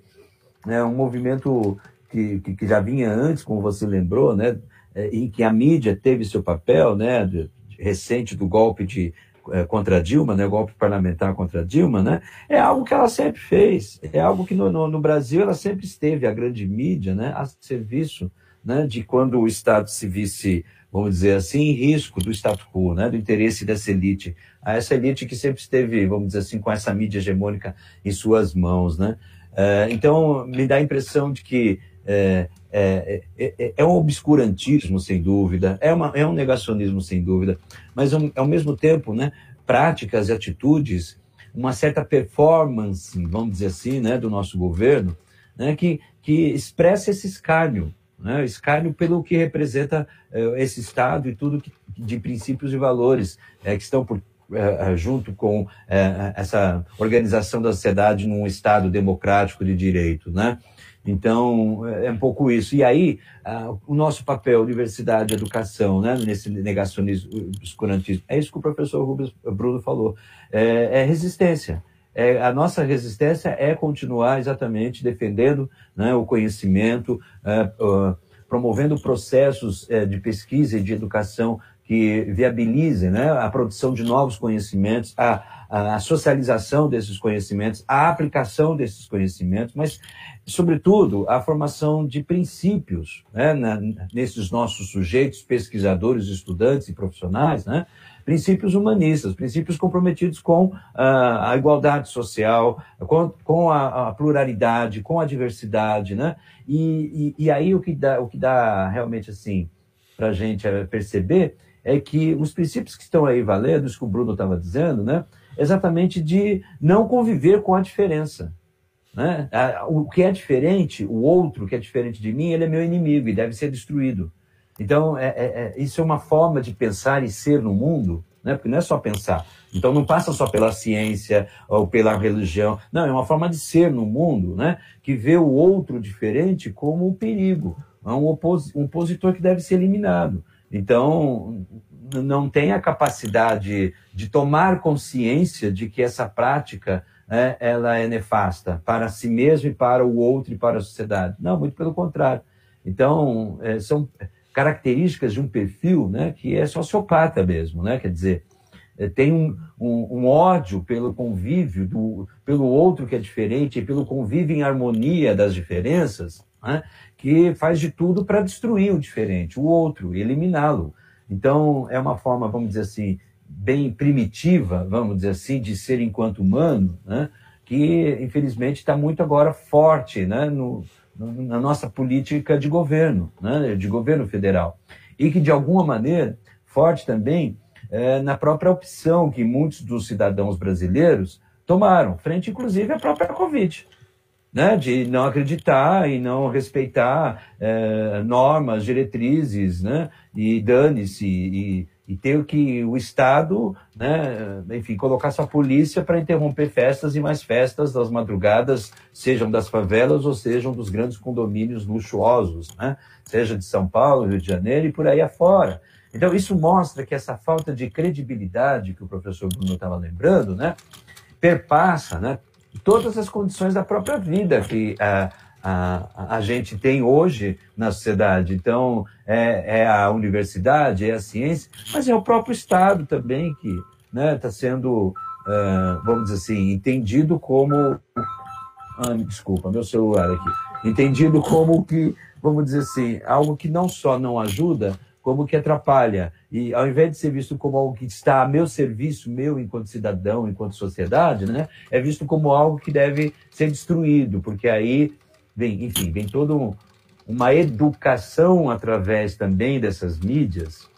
é né, um movimento que, que, já vinha antes, como você lembrou, né, é, em que a mídia teve seu papel, né, de, recente do golpe de é, contra Dilma, né, golpe parlamentar contra Dilma, né, é algo que ela sempre fez, é algo que no, no, no Brasil ela sempre esteve, a grande mídia, né, a serviço né, de quando o Estado se visse vamos dizer assim, em risco do status quo, né, do interesse dessa elite, a essa elite que sempre esteve, vamos dizer assim, com essa mídia hegemônica em suas mãos, né? É, então, me dá a impressão de que é, é, é, é, um obscurantismo, sem dúvida, é, uma, é um negacionismo, sem dúvida, mas, ao mesmo tempo, né, práticas e atitudes, uma certa performance, vamos dizer assim, né, do nosso governo, né, que, que expressa esse escárnio, né? escárnio pelo que representa uh, esse Estado e tudo que, de princípios e valores uh, que estão por, uh, junto com essa organização da sociedade num Estado democrático de direito. Né? Então, é um pouco isso. E aí, o nosso papel, universidade, educação, né, nesse negacionismo, obscurantismo, é isso que o professor Rubens Bruno falou, é, é resistência é, a nossa resistência é continuar exatamente defendendo né, o conhecimento, é, promovendo processos é, de pesquisa e de educação que viabilizem né, a produção de novos conhecimentos, a, a, socialização desses conhecimentos, a aplicação desses conhecimentos, mas, sobretudo, a formação de princípios né, na, nesses nossos sujeitos, pesquisadores, estudantes e profissionais, né, princípios humanistas, princípios comprometidos com uh, a igualdade social, com, com a, a, pluralidade, com a diversidade, né? E, e, e, aí o que dá, o que dá realmente assim para a gente é perceber é que os princípios que estão aí valendo, isso que o Bruno estava dizendo, né? Exatamente de não conviver com a diferença. Né? O que é diferente, o outro que é diferente de mim, ele é meu inimigo e deve ser destruído. Então, é, é, é, isso é uma forma de pensar e ser no mundo, né? porque não é só pensar. Então, não passa só pela ciência ou pela religião. Não, é uma forma de ser no mundo, né? que vê o outro diferente como um perigo, é um, opos, um opositor que deve ser eliminado. Então, não tem a capacidade de tomar consciência de que essa prática né, ela é nefasta para si mesmo e para o outro e para a sociedade. Não, muito pelo contrário. Então, é, são características de um perfil né, que é sociopata mesmo, né? quer dizer, é, tem um, um, um, ódio pelo convívio, do, pelo outro que é diferente, pelo convívio em harmonia das diferenças, né, que faz de tudo para destruir o diferente, o outro, eliminá-lo. Então, é uma forma, vamos dizer assim, bem primitiva, vamos dizer assim, de ser enquanto humano, né, que infelizmente está muito agora forte né, no, na nossa política de governo, né, de governo federal. E que, de alguma maneira, forte também é, na própria opção que muitos dos cidadãos brasileiros tomaram, frente inclusive à própria Covid. Né, de não acreditar e não respeitar é, normas, diretrizes, né, e dane-se, e, e ter que o Estado, né, enfim, colocar sua polícia para interromper festas e mais festas das madrugadas, sejam das favelas ou sejam dos grandes condomínios luxuosos, né, seja de São Paulo, Rio de Janeiro e por aí afora. Então, isso mostra que essa falta de credibilidade que o professor Bruno estava lembrando, né, perpassa né, todas as condições da própria vida que a, a, a gente tem hoje na sociedade. Então, é, é, a universidade, é a ciência, mas é o próprio Estado também que está né, tá sendo, é, vamos dizer assim, entendido como. Ah, desculpa, meu celular aqui. Entendido como que, vamos dizer assim, algo que não só não ajuda, como que atrapalha. E ao invés de ser visto como algo que está a meu serviço, meu enquanto cidadão, enquanto sociedade, né, é visto como algo que deve ser destruído, porque aí vem, enfim, vem toda um, uma educação através também dessas mídias,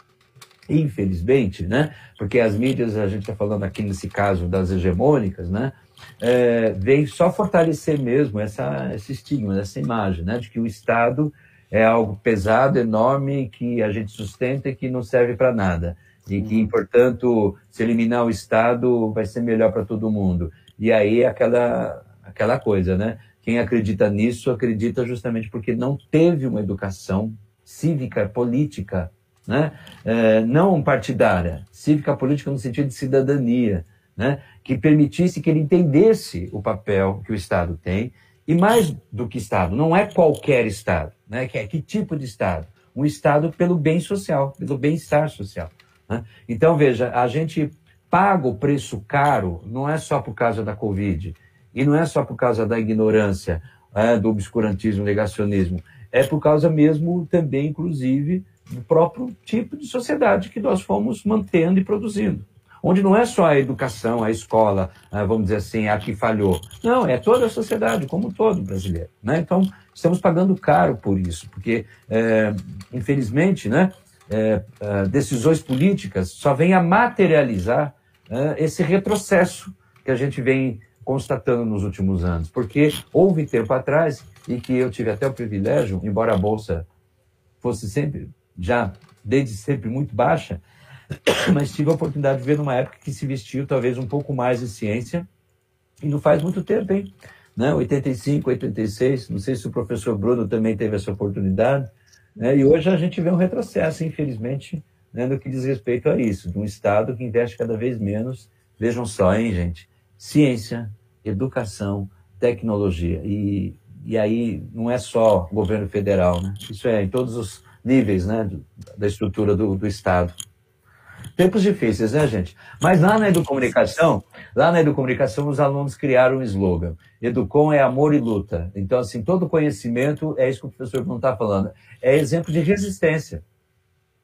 infelizmente, né? Porque as mídias, a gente está falando aqui nesse caso das hegemônicas, né? É, vem só fortalecer mesmo essa, esse estigma, essa imagem, né? De que o Estado é algo pesado, enorme, que a gente sustenta e que não serve para nada. E que, uhum. portanto, se eliminar o Estado vai ser melhor para todo mundo. E aí aquela, aquela coisa, né? Quem acredita nisso acredita justamente porque não teve uma educação cívica, política, né? É, não partidária, cívica política no sentido de cidadania, né? que permitisse que ele entendesse o papel que o Estado tem, e mais do que Estado, não é qualquer Estado, né? que, é, que tipo de Estado? Um Estado pelo bem social, pelo bem-estar social. Né? Então, veja, a gente paga o preço caro, não é só por causa da Covid, e não é só por causa da ignorância, é, do obscurantismo, negacionismo. É por causa mesmo também, inclusive, do próprio tipo de sociedade que nós fomos mantendo e produzindo. Onde não é só a educação, a escola, é, vamos dizer assim, a que falhou. Não, é toda a sociedade, como todo brasileiro. Né? Então, estamos pagando caro por isso, porque, é, infelizmente, né, é, é decisões políticas só vêm a materializar é, esse retrocesso que a gente vem constatando nos últimos anos, porque houve tempo atrás e que eu tive até o privilégio, embora a bolsa fosse sempre, já desde sempre muito baixa, mas tive a oportunidade de ver numa época que se vestiu talvez um pouco mais de ciência, e não faz muito tempo, hein? Né? 85, 86, não sei se o professor Bruno também teve essa oportunidade, né? e hoje a gente vê um retrocesso, infelizmente, né, no que diz respeito a isso, de um Estado que investe cada vez menos, vejam só, hein, gente, ciência, educação, tecnologia. E, e aí não é só governo federal, né? Isso é em todos os níveis né, da estrutura do, do Estado. Tempos difíceis, né, gente? Mas lá na Educomunicação, lá na Educomunicação, os alunos criaram um slogan. Educom é amor e luta. Então, assim, todo conhecimento, é isso que o professor não está falando, é exemplo de resistência.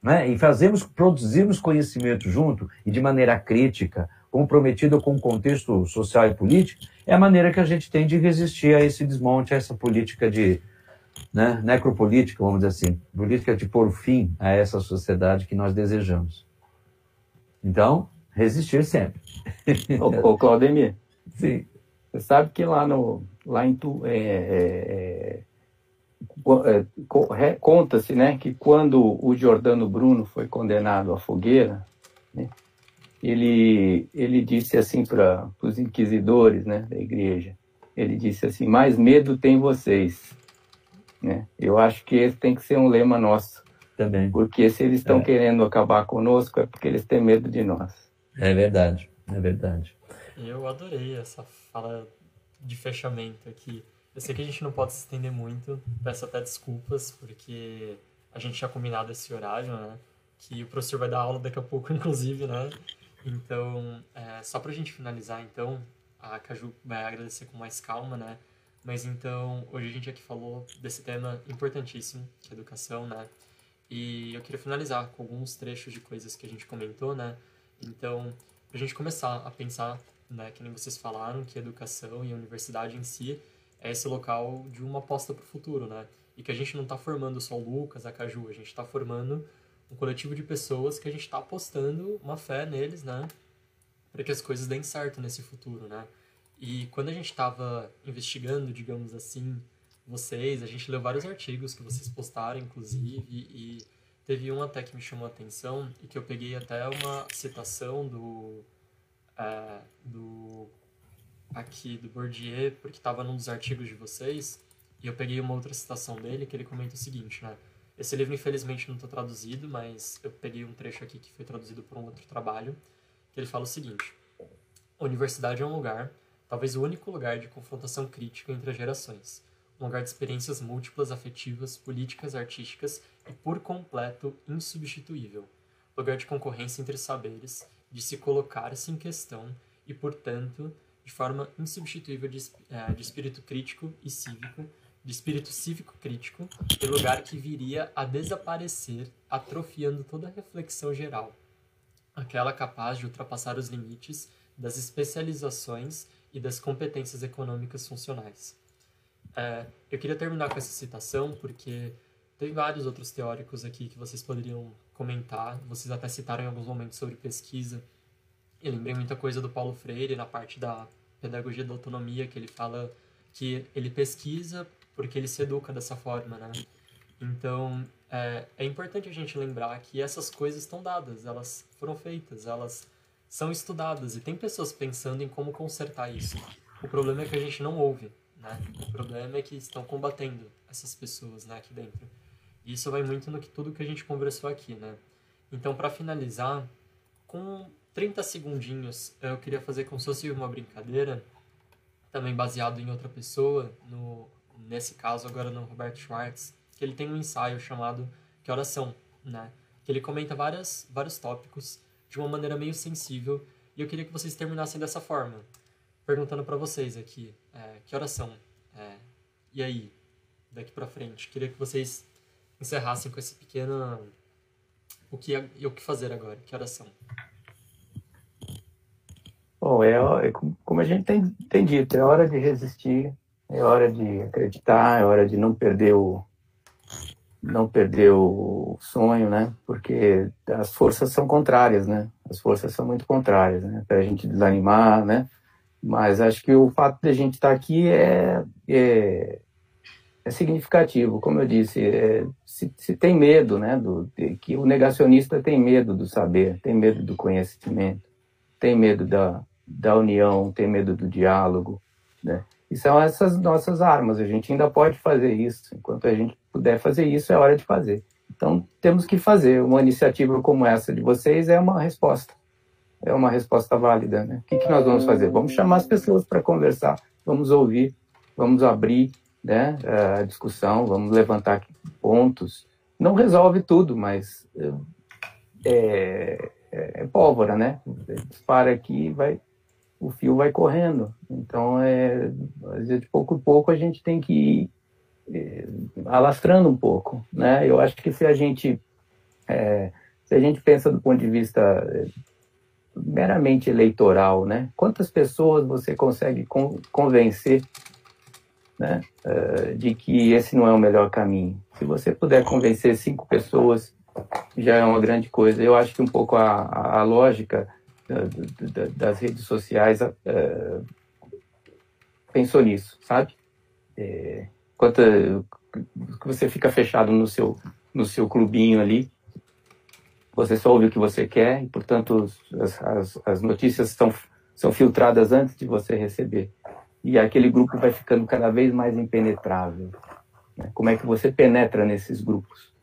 Né? E fazemos, produzirmos conhecimento junto e de maneira crítica, comprometido com o contexto social e político, é a maneira que a gente tem de resistir a esse desmonte, a essa política de né, necropolítica, vamos dizer assim, política de pôr fim a essa sociedade que nós desejamos. Então, resistir sempre. Ô, ô Claudemir, Sim. você sabe que lá, no, lá em tu, é, é, é, é conta-se né, que quando o Jordano Bruno foi condenado à fogueira, né, ele, ele disse assim para os inquisidores né, da igreja, ele disse assim, mais medo tem vocês. Né? Eu acho que esse tem que ser um lema nosso. Também. Porque se eles estão é. querendo acabar conosco, é porque eles têm medo de nós. É verdade, é verdade. Eu adorei essa fala de fechamento aqui. Eu sei que a gente não pode se estender muito, peço até desculpas, porque a gente tinha combinado esse horário, né? Que o professor vai dar aula daqui a pouco, inclusive, né? Então, é, só para a gente finalizar, então, a Caju vai agradecer com mais calma, né? Mas então, hoje a gente aqui falou desse tema importantíssimo, que é educação, né? E eu queria finalizar com alguns trechos de coisas que a gente comentou, né? Então, para a gente começar a pensar, né, que nem vocês falaram, que a educação e a universidade em si é esse local de uma aposta para o futuro, né? E que a gente não está formando só o Lucas, a Caju, a gente está formando um coletivo de pessoas que a gente está apostando uma fé neles, né? Para que as coisas deem certo nesse futuro, né? E quando a gente estava investigando, digamos assim, vocês, a gente leu vários artigos que vocês postaram, inclusive, e teve um até que me chamou a atenção e que eu peguei até uma citação do, é, do aqui do Bourdieu, porque estava num dos artigos de vocês, e eu peguei uma outra citação dele que ele comenta o seguinte, né? Esse livro, infelizmente, não está traduzido, mas eu peguei um trecho aqui que foi traduzido por um outro trabalho, que ele fala o seguinte: A universidade é um lugar, talvez o único lugar de confrontação crítica entre as gerações, um lugar de experiências múltiplas, afetivas, políticas, artísticas e por completo insubstituível, lugar de concorrência entre saberes, de se colocar-se em questão e, portanto, de forma insubstituível de, é, de espírito crítico e cívico, de espírito cívico crítico, e lugar que viria a desaparecer, atrofiando toda a reflexão geral, aquela capaz de ultrapassar os limites das especializações e das competências econômicas funcionais. É, eu queria terminar com essa citação porque tem vários outros teóricos aqui que vocês poderiam comentar, vocês até citaram em alguns momentos sobre pesquisa. Eu lembrei muita coisa do Paulo Freire na parte da pedagogia da autonomia, que ele fala que ele pesquisa porque ele se educa dessa forma, né? Então, é, é importante a gente lembrar que essas coisas estão dadas, elas foram feitas, elas são estudadas e tem pessoas pensando em como consertar isso. O problema é que a gente não ouve, né? O problema é que estão combatendo essas pessoas, né, aqui dentro. E isso vai muito no que tudo que a gente conversou aqui, né? Então, para finalizar, com 30 segundinhos, eu queria fazer como se fosse uma brincadeira, também baseado em outra pessoa, no, nesse caso agora no Roberto Schwartz, que ele tem um ensaio chamado Que Oração, né? Que ele comenta várias, vários tópicos de uma maneira meio sensível, e eu queria que vocês terminassem dessa forma, perguntando para vocês aqui, é, que oração? É, e aí, daqui para frente? Queria que vocês encerrassem com esse pequeno o que o que fazer agora, que oração? Bom, é, é, como a gente tem, tem dito, é hora de resistir, é hora de acreditar, é hora de não perder o não perder o sonho, né? Porque as forças são contrárias, né? As forças são muito contrárias, né? Para a gente desanimar, né? Mas acho que o fato de a gente estar tá aqui é, é, é significativo. Como eu disse, é, se, se, tem medo, né? Do, de, que o negacionista tem medo do saber, tem medo do conhecimento, tem medo da, da união, tem medo do diálogo, né? E são essas nossas armas. A gente ainda pode fazer isso. Enquanto a gente puder fazer isso, é hora de fazer. Então, temos que fazer. Uma iniciativa como essa de vocês é uma resposta. É uma resposta válida, né? O que, que nós vamos fazer? Vamos chamar as pessoas para conversar, vamos ouvir, vamos abrir né, a discussão, vamos levantar pontos. Não resolve tudo, mas é, é, é pólvora, né? Dispara aqui e vai o fio vai correndo. Então, é, de pouco em pouco, a gente tem que ir é, alastrando um pouco. Né? Eu acho que se a gente, é, se a gente pensa do ponto de vista é, meramente eleitoral, né? quantas pessoas você consegue con convencer né? Uh, de que esse não é o melhor caminho? Se você puder convencer cinco pessoas, já é uma grande coisa. Eu acho que um pouco a, a, a lógica das redes sociais uh, pensou nisso, sabe? É, enquanto você fica fechado no seu, no seu clubinho ali, você só ouve o que você quer e, portanto, as, as, as notícias são, são filtradas antes de você receber. E aquele grupo vai ficando cada vez mais impenetrável. Né? Como é que você penetra nesses grupos?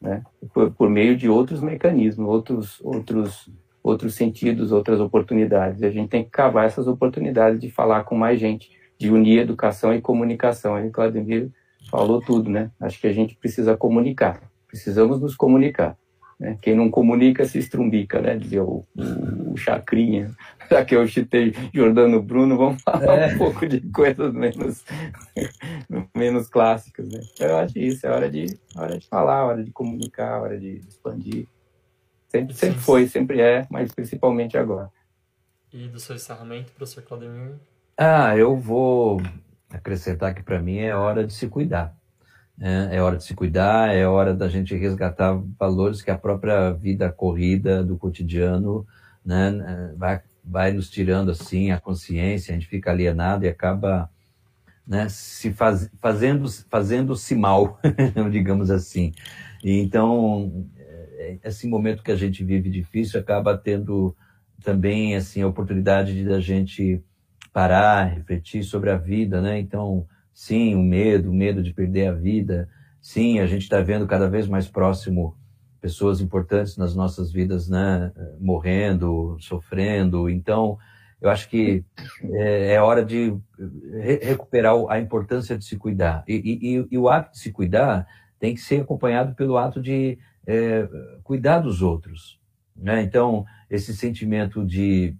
Né? Por, por meio de outros mecanismos, outros, outros outros sentidos, outras oportunidades. A gente tem que cavar essas oportunidades de falar com mais gente, de unir educação e comunicação. Aí Claudemir falou tudo, né? Acho que a gente precisa comunicar, precisamos nos comunicar. Né? Quem não comunica se estrumbica, né? Dizia o, o, o Chacrinha. Já que eu chitei Jordano Bruno, vamos falar é. um pouco de coisas menos, menos clássicas, né? Então, eu acho isso, é hora de, hora de falar, hora de comunicar, hora de expandir. Sempre, sempre foi, sempre é, mas principalmente agora. E do seu encerramento, professor Claudemir? Ah, eu vou acrescentar que para mim é hora de se cuidar. É, é hora de se cuidar, é hora da gente resgatar valores que a própria vida corrida do cotidiano né, vai, vai nos tirando assim a consciência, a gente fica alienado e acaba né, se faz, fazendo, fazendo-se mal, digamos assim. E então, esse momento que a gente vive difícil acaba tendo também assim a oportunidade de a gente parar, refletir sobre a vida, né? Então, sim, o medo, o medo de perder a vida. Sim, a gente está vendo cada vez mais próximo pessoas importantes nas nossas vidas, né? Morrendo, sofrendo. Então, eu acho que é, é hora de re recuperar a importância de se cuidar. E, e, e, o ato de se cuidar tem que ser acompanhado pelo ato de é, cuidar dos outros. Né? Então, esse sentimento de,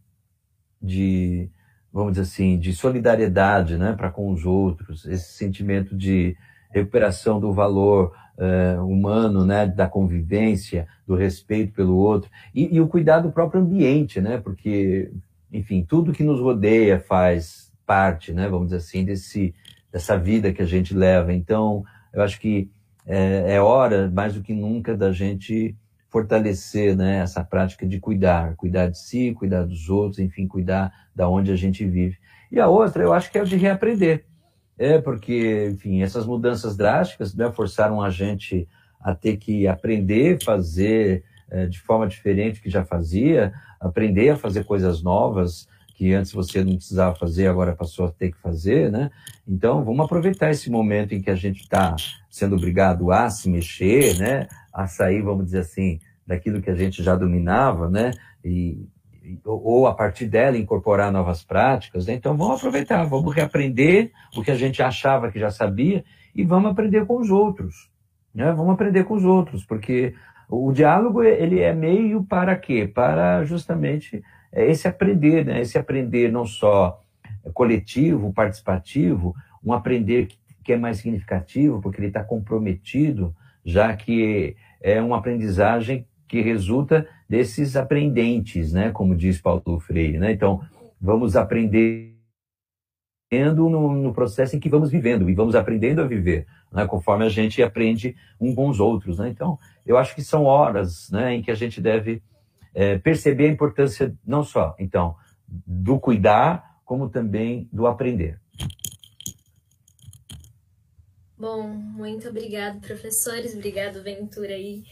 de vamos dizer assim, de solidariedade né, para com os outros, esse sentimento de recuperação do valor uh, humano, né, da convivência, do respeito pelo outro, e, e, o cuidado do próprio ambiente, né, porque, enfim, tudo que nos rodeia faz parte, né, vamos dizer assim, desse, dessa vida que a gente leva. Então, eu acho que é, é hora, mais do que nunca, da gente fortalecer né, essa prática de cuidar, cuidar de si, cuidar dos outros, enfim, cuidar da onde a gente vive. E a outra, eu acho que é de reaprender. É porque, enfim, essas mudanças drásticas né, forçaram a gente a ter que aprender, fazer é, de forma diferente que já fazia, aprender a fazer coisas novas que antes você não precisava fazer, agora passou a ter que fazer, né? Então, vamos aproveitar esse momento em que a gente está sendo obrigado a se mexer, né? a sair, vamos dizer assim, daquilo que a gente já dominava, né? E, ou a partir dela incorporar novas práticas. Né? Então vamos aproveitar, vamos reaprender o que a gente achava que já sabia e vamos aprender com os outros. Né? Vamos aprender com os outros, porque o diálogo ele é meio para quê? Para justamente é, esse aprender, né? esse aprender não só coletivo, participativo, um aprender que é mais significativo, porque ele está comprometido já que é uma aprendizagem que resulta desses aprendentes, né? Como diz Paulo Freire, né? Então, vamos aprendendo no, no processo em que vamos vivendo e vamos aprendendo a viver, né? Conforme a gente aprende um com os outros, né? Então, eu acho que são horas, né? Em que a gente deve é, perceber a importância não só, então, do cuidar, como também do aprender. Bom, muito obrigado, professores. Obrigado, Ventura, aí,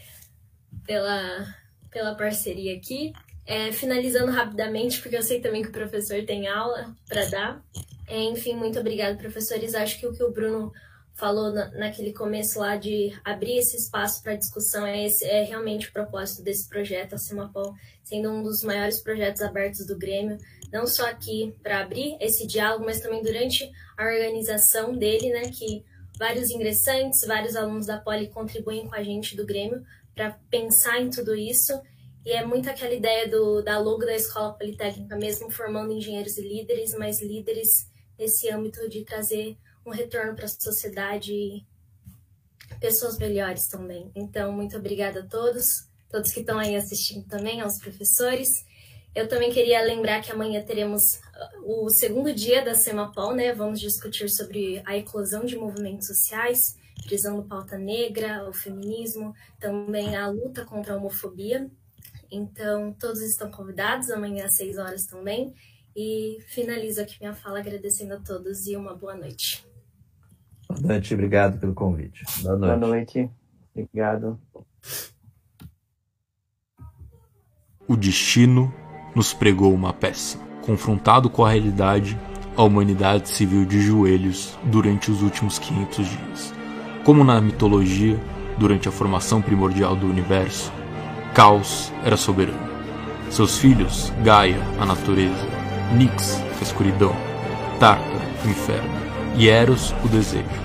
pela, pela parceria aqui. É, finalizando rapidamente, porque eu sei também que o professor tem aula para dar. É, enfim, muito obrigado, professores. Acho que o que o Bruno falou na, naquele começo lá de abrir esse espaço para discussão é, esse, é realmente o propósito desse projeto, a Semapol sendo um dos maiores projetos abertos do Grêmio, não só aqui para abrir esse diálogo, mas também durante a organização dele, né, que vários ingressantes, vários alunos da Poli contribuem com a gente do Grêmio para pensar em tudo isso. E é muito aquela ideia do, da logo da Escola Politécnica mesmo, formando engenheiros e líderes, mas líderes nesse âmbito de trazer um retorno para a sociedade e pessoas melhores também. Então, muito obrigada a todos, todos que estão aí assistindo também, aos professores. Eu também queria lembrar que amanhã teremos uh, o segundo dia da Semapol, né? Vamos discutir sobre a eclosão de movimentos sociais, prisão pauta negra, o feminismo, também a luta contra a homofobia. Então, todos estão convidados amanhã às 6 horas também. E finalizo aqui minha fala agradecendo a todos e uma boa noite. Boa noite, obrigado pelo convite. Boa noite. Boa noite, obrigado. O destino nos pregou uma peça. Confrontado com a realidade, a humanidade se viu de joelhos durante os últimos 500 dias. Como na mitologia, durante a formação primordial do universo, Caos era soberano. Seus filhos, Gaia, a natureza, Nix, a escuridão, Tártaro, o inferno, e Eros, o desejo,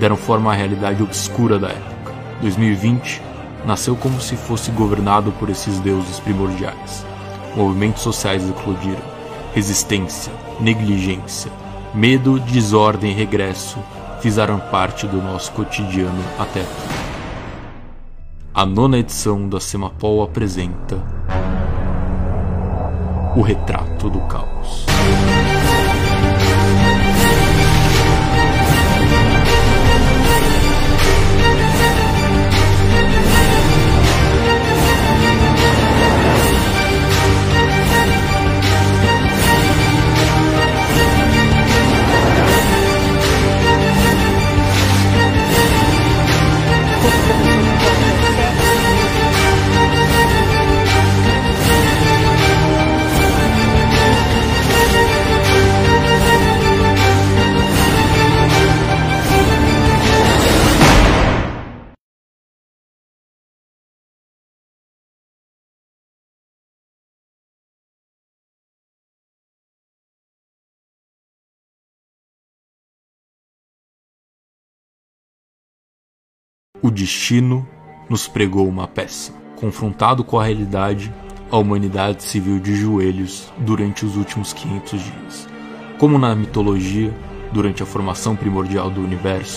deram forma à realidade obscura da época. 2020 nasceu como se fosse governado por esses deuses primordiais movimentos sociais eclodiram. Resistência, negligência, medo, desordem e regresso fizeram parte do nosso cotidiano até aqui. A nona edição da Semapol apresenta o retrato do caos. O destino nos pregou uma peça. Confrontado com a realidade, a humanidade se viu de joelhos durante os últimos 500 dias. Como na mitologia, durante a formação primordial do universo,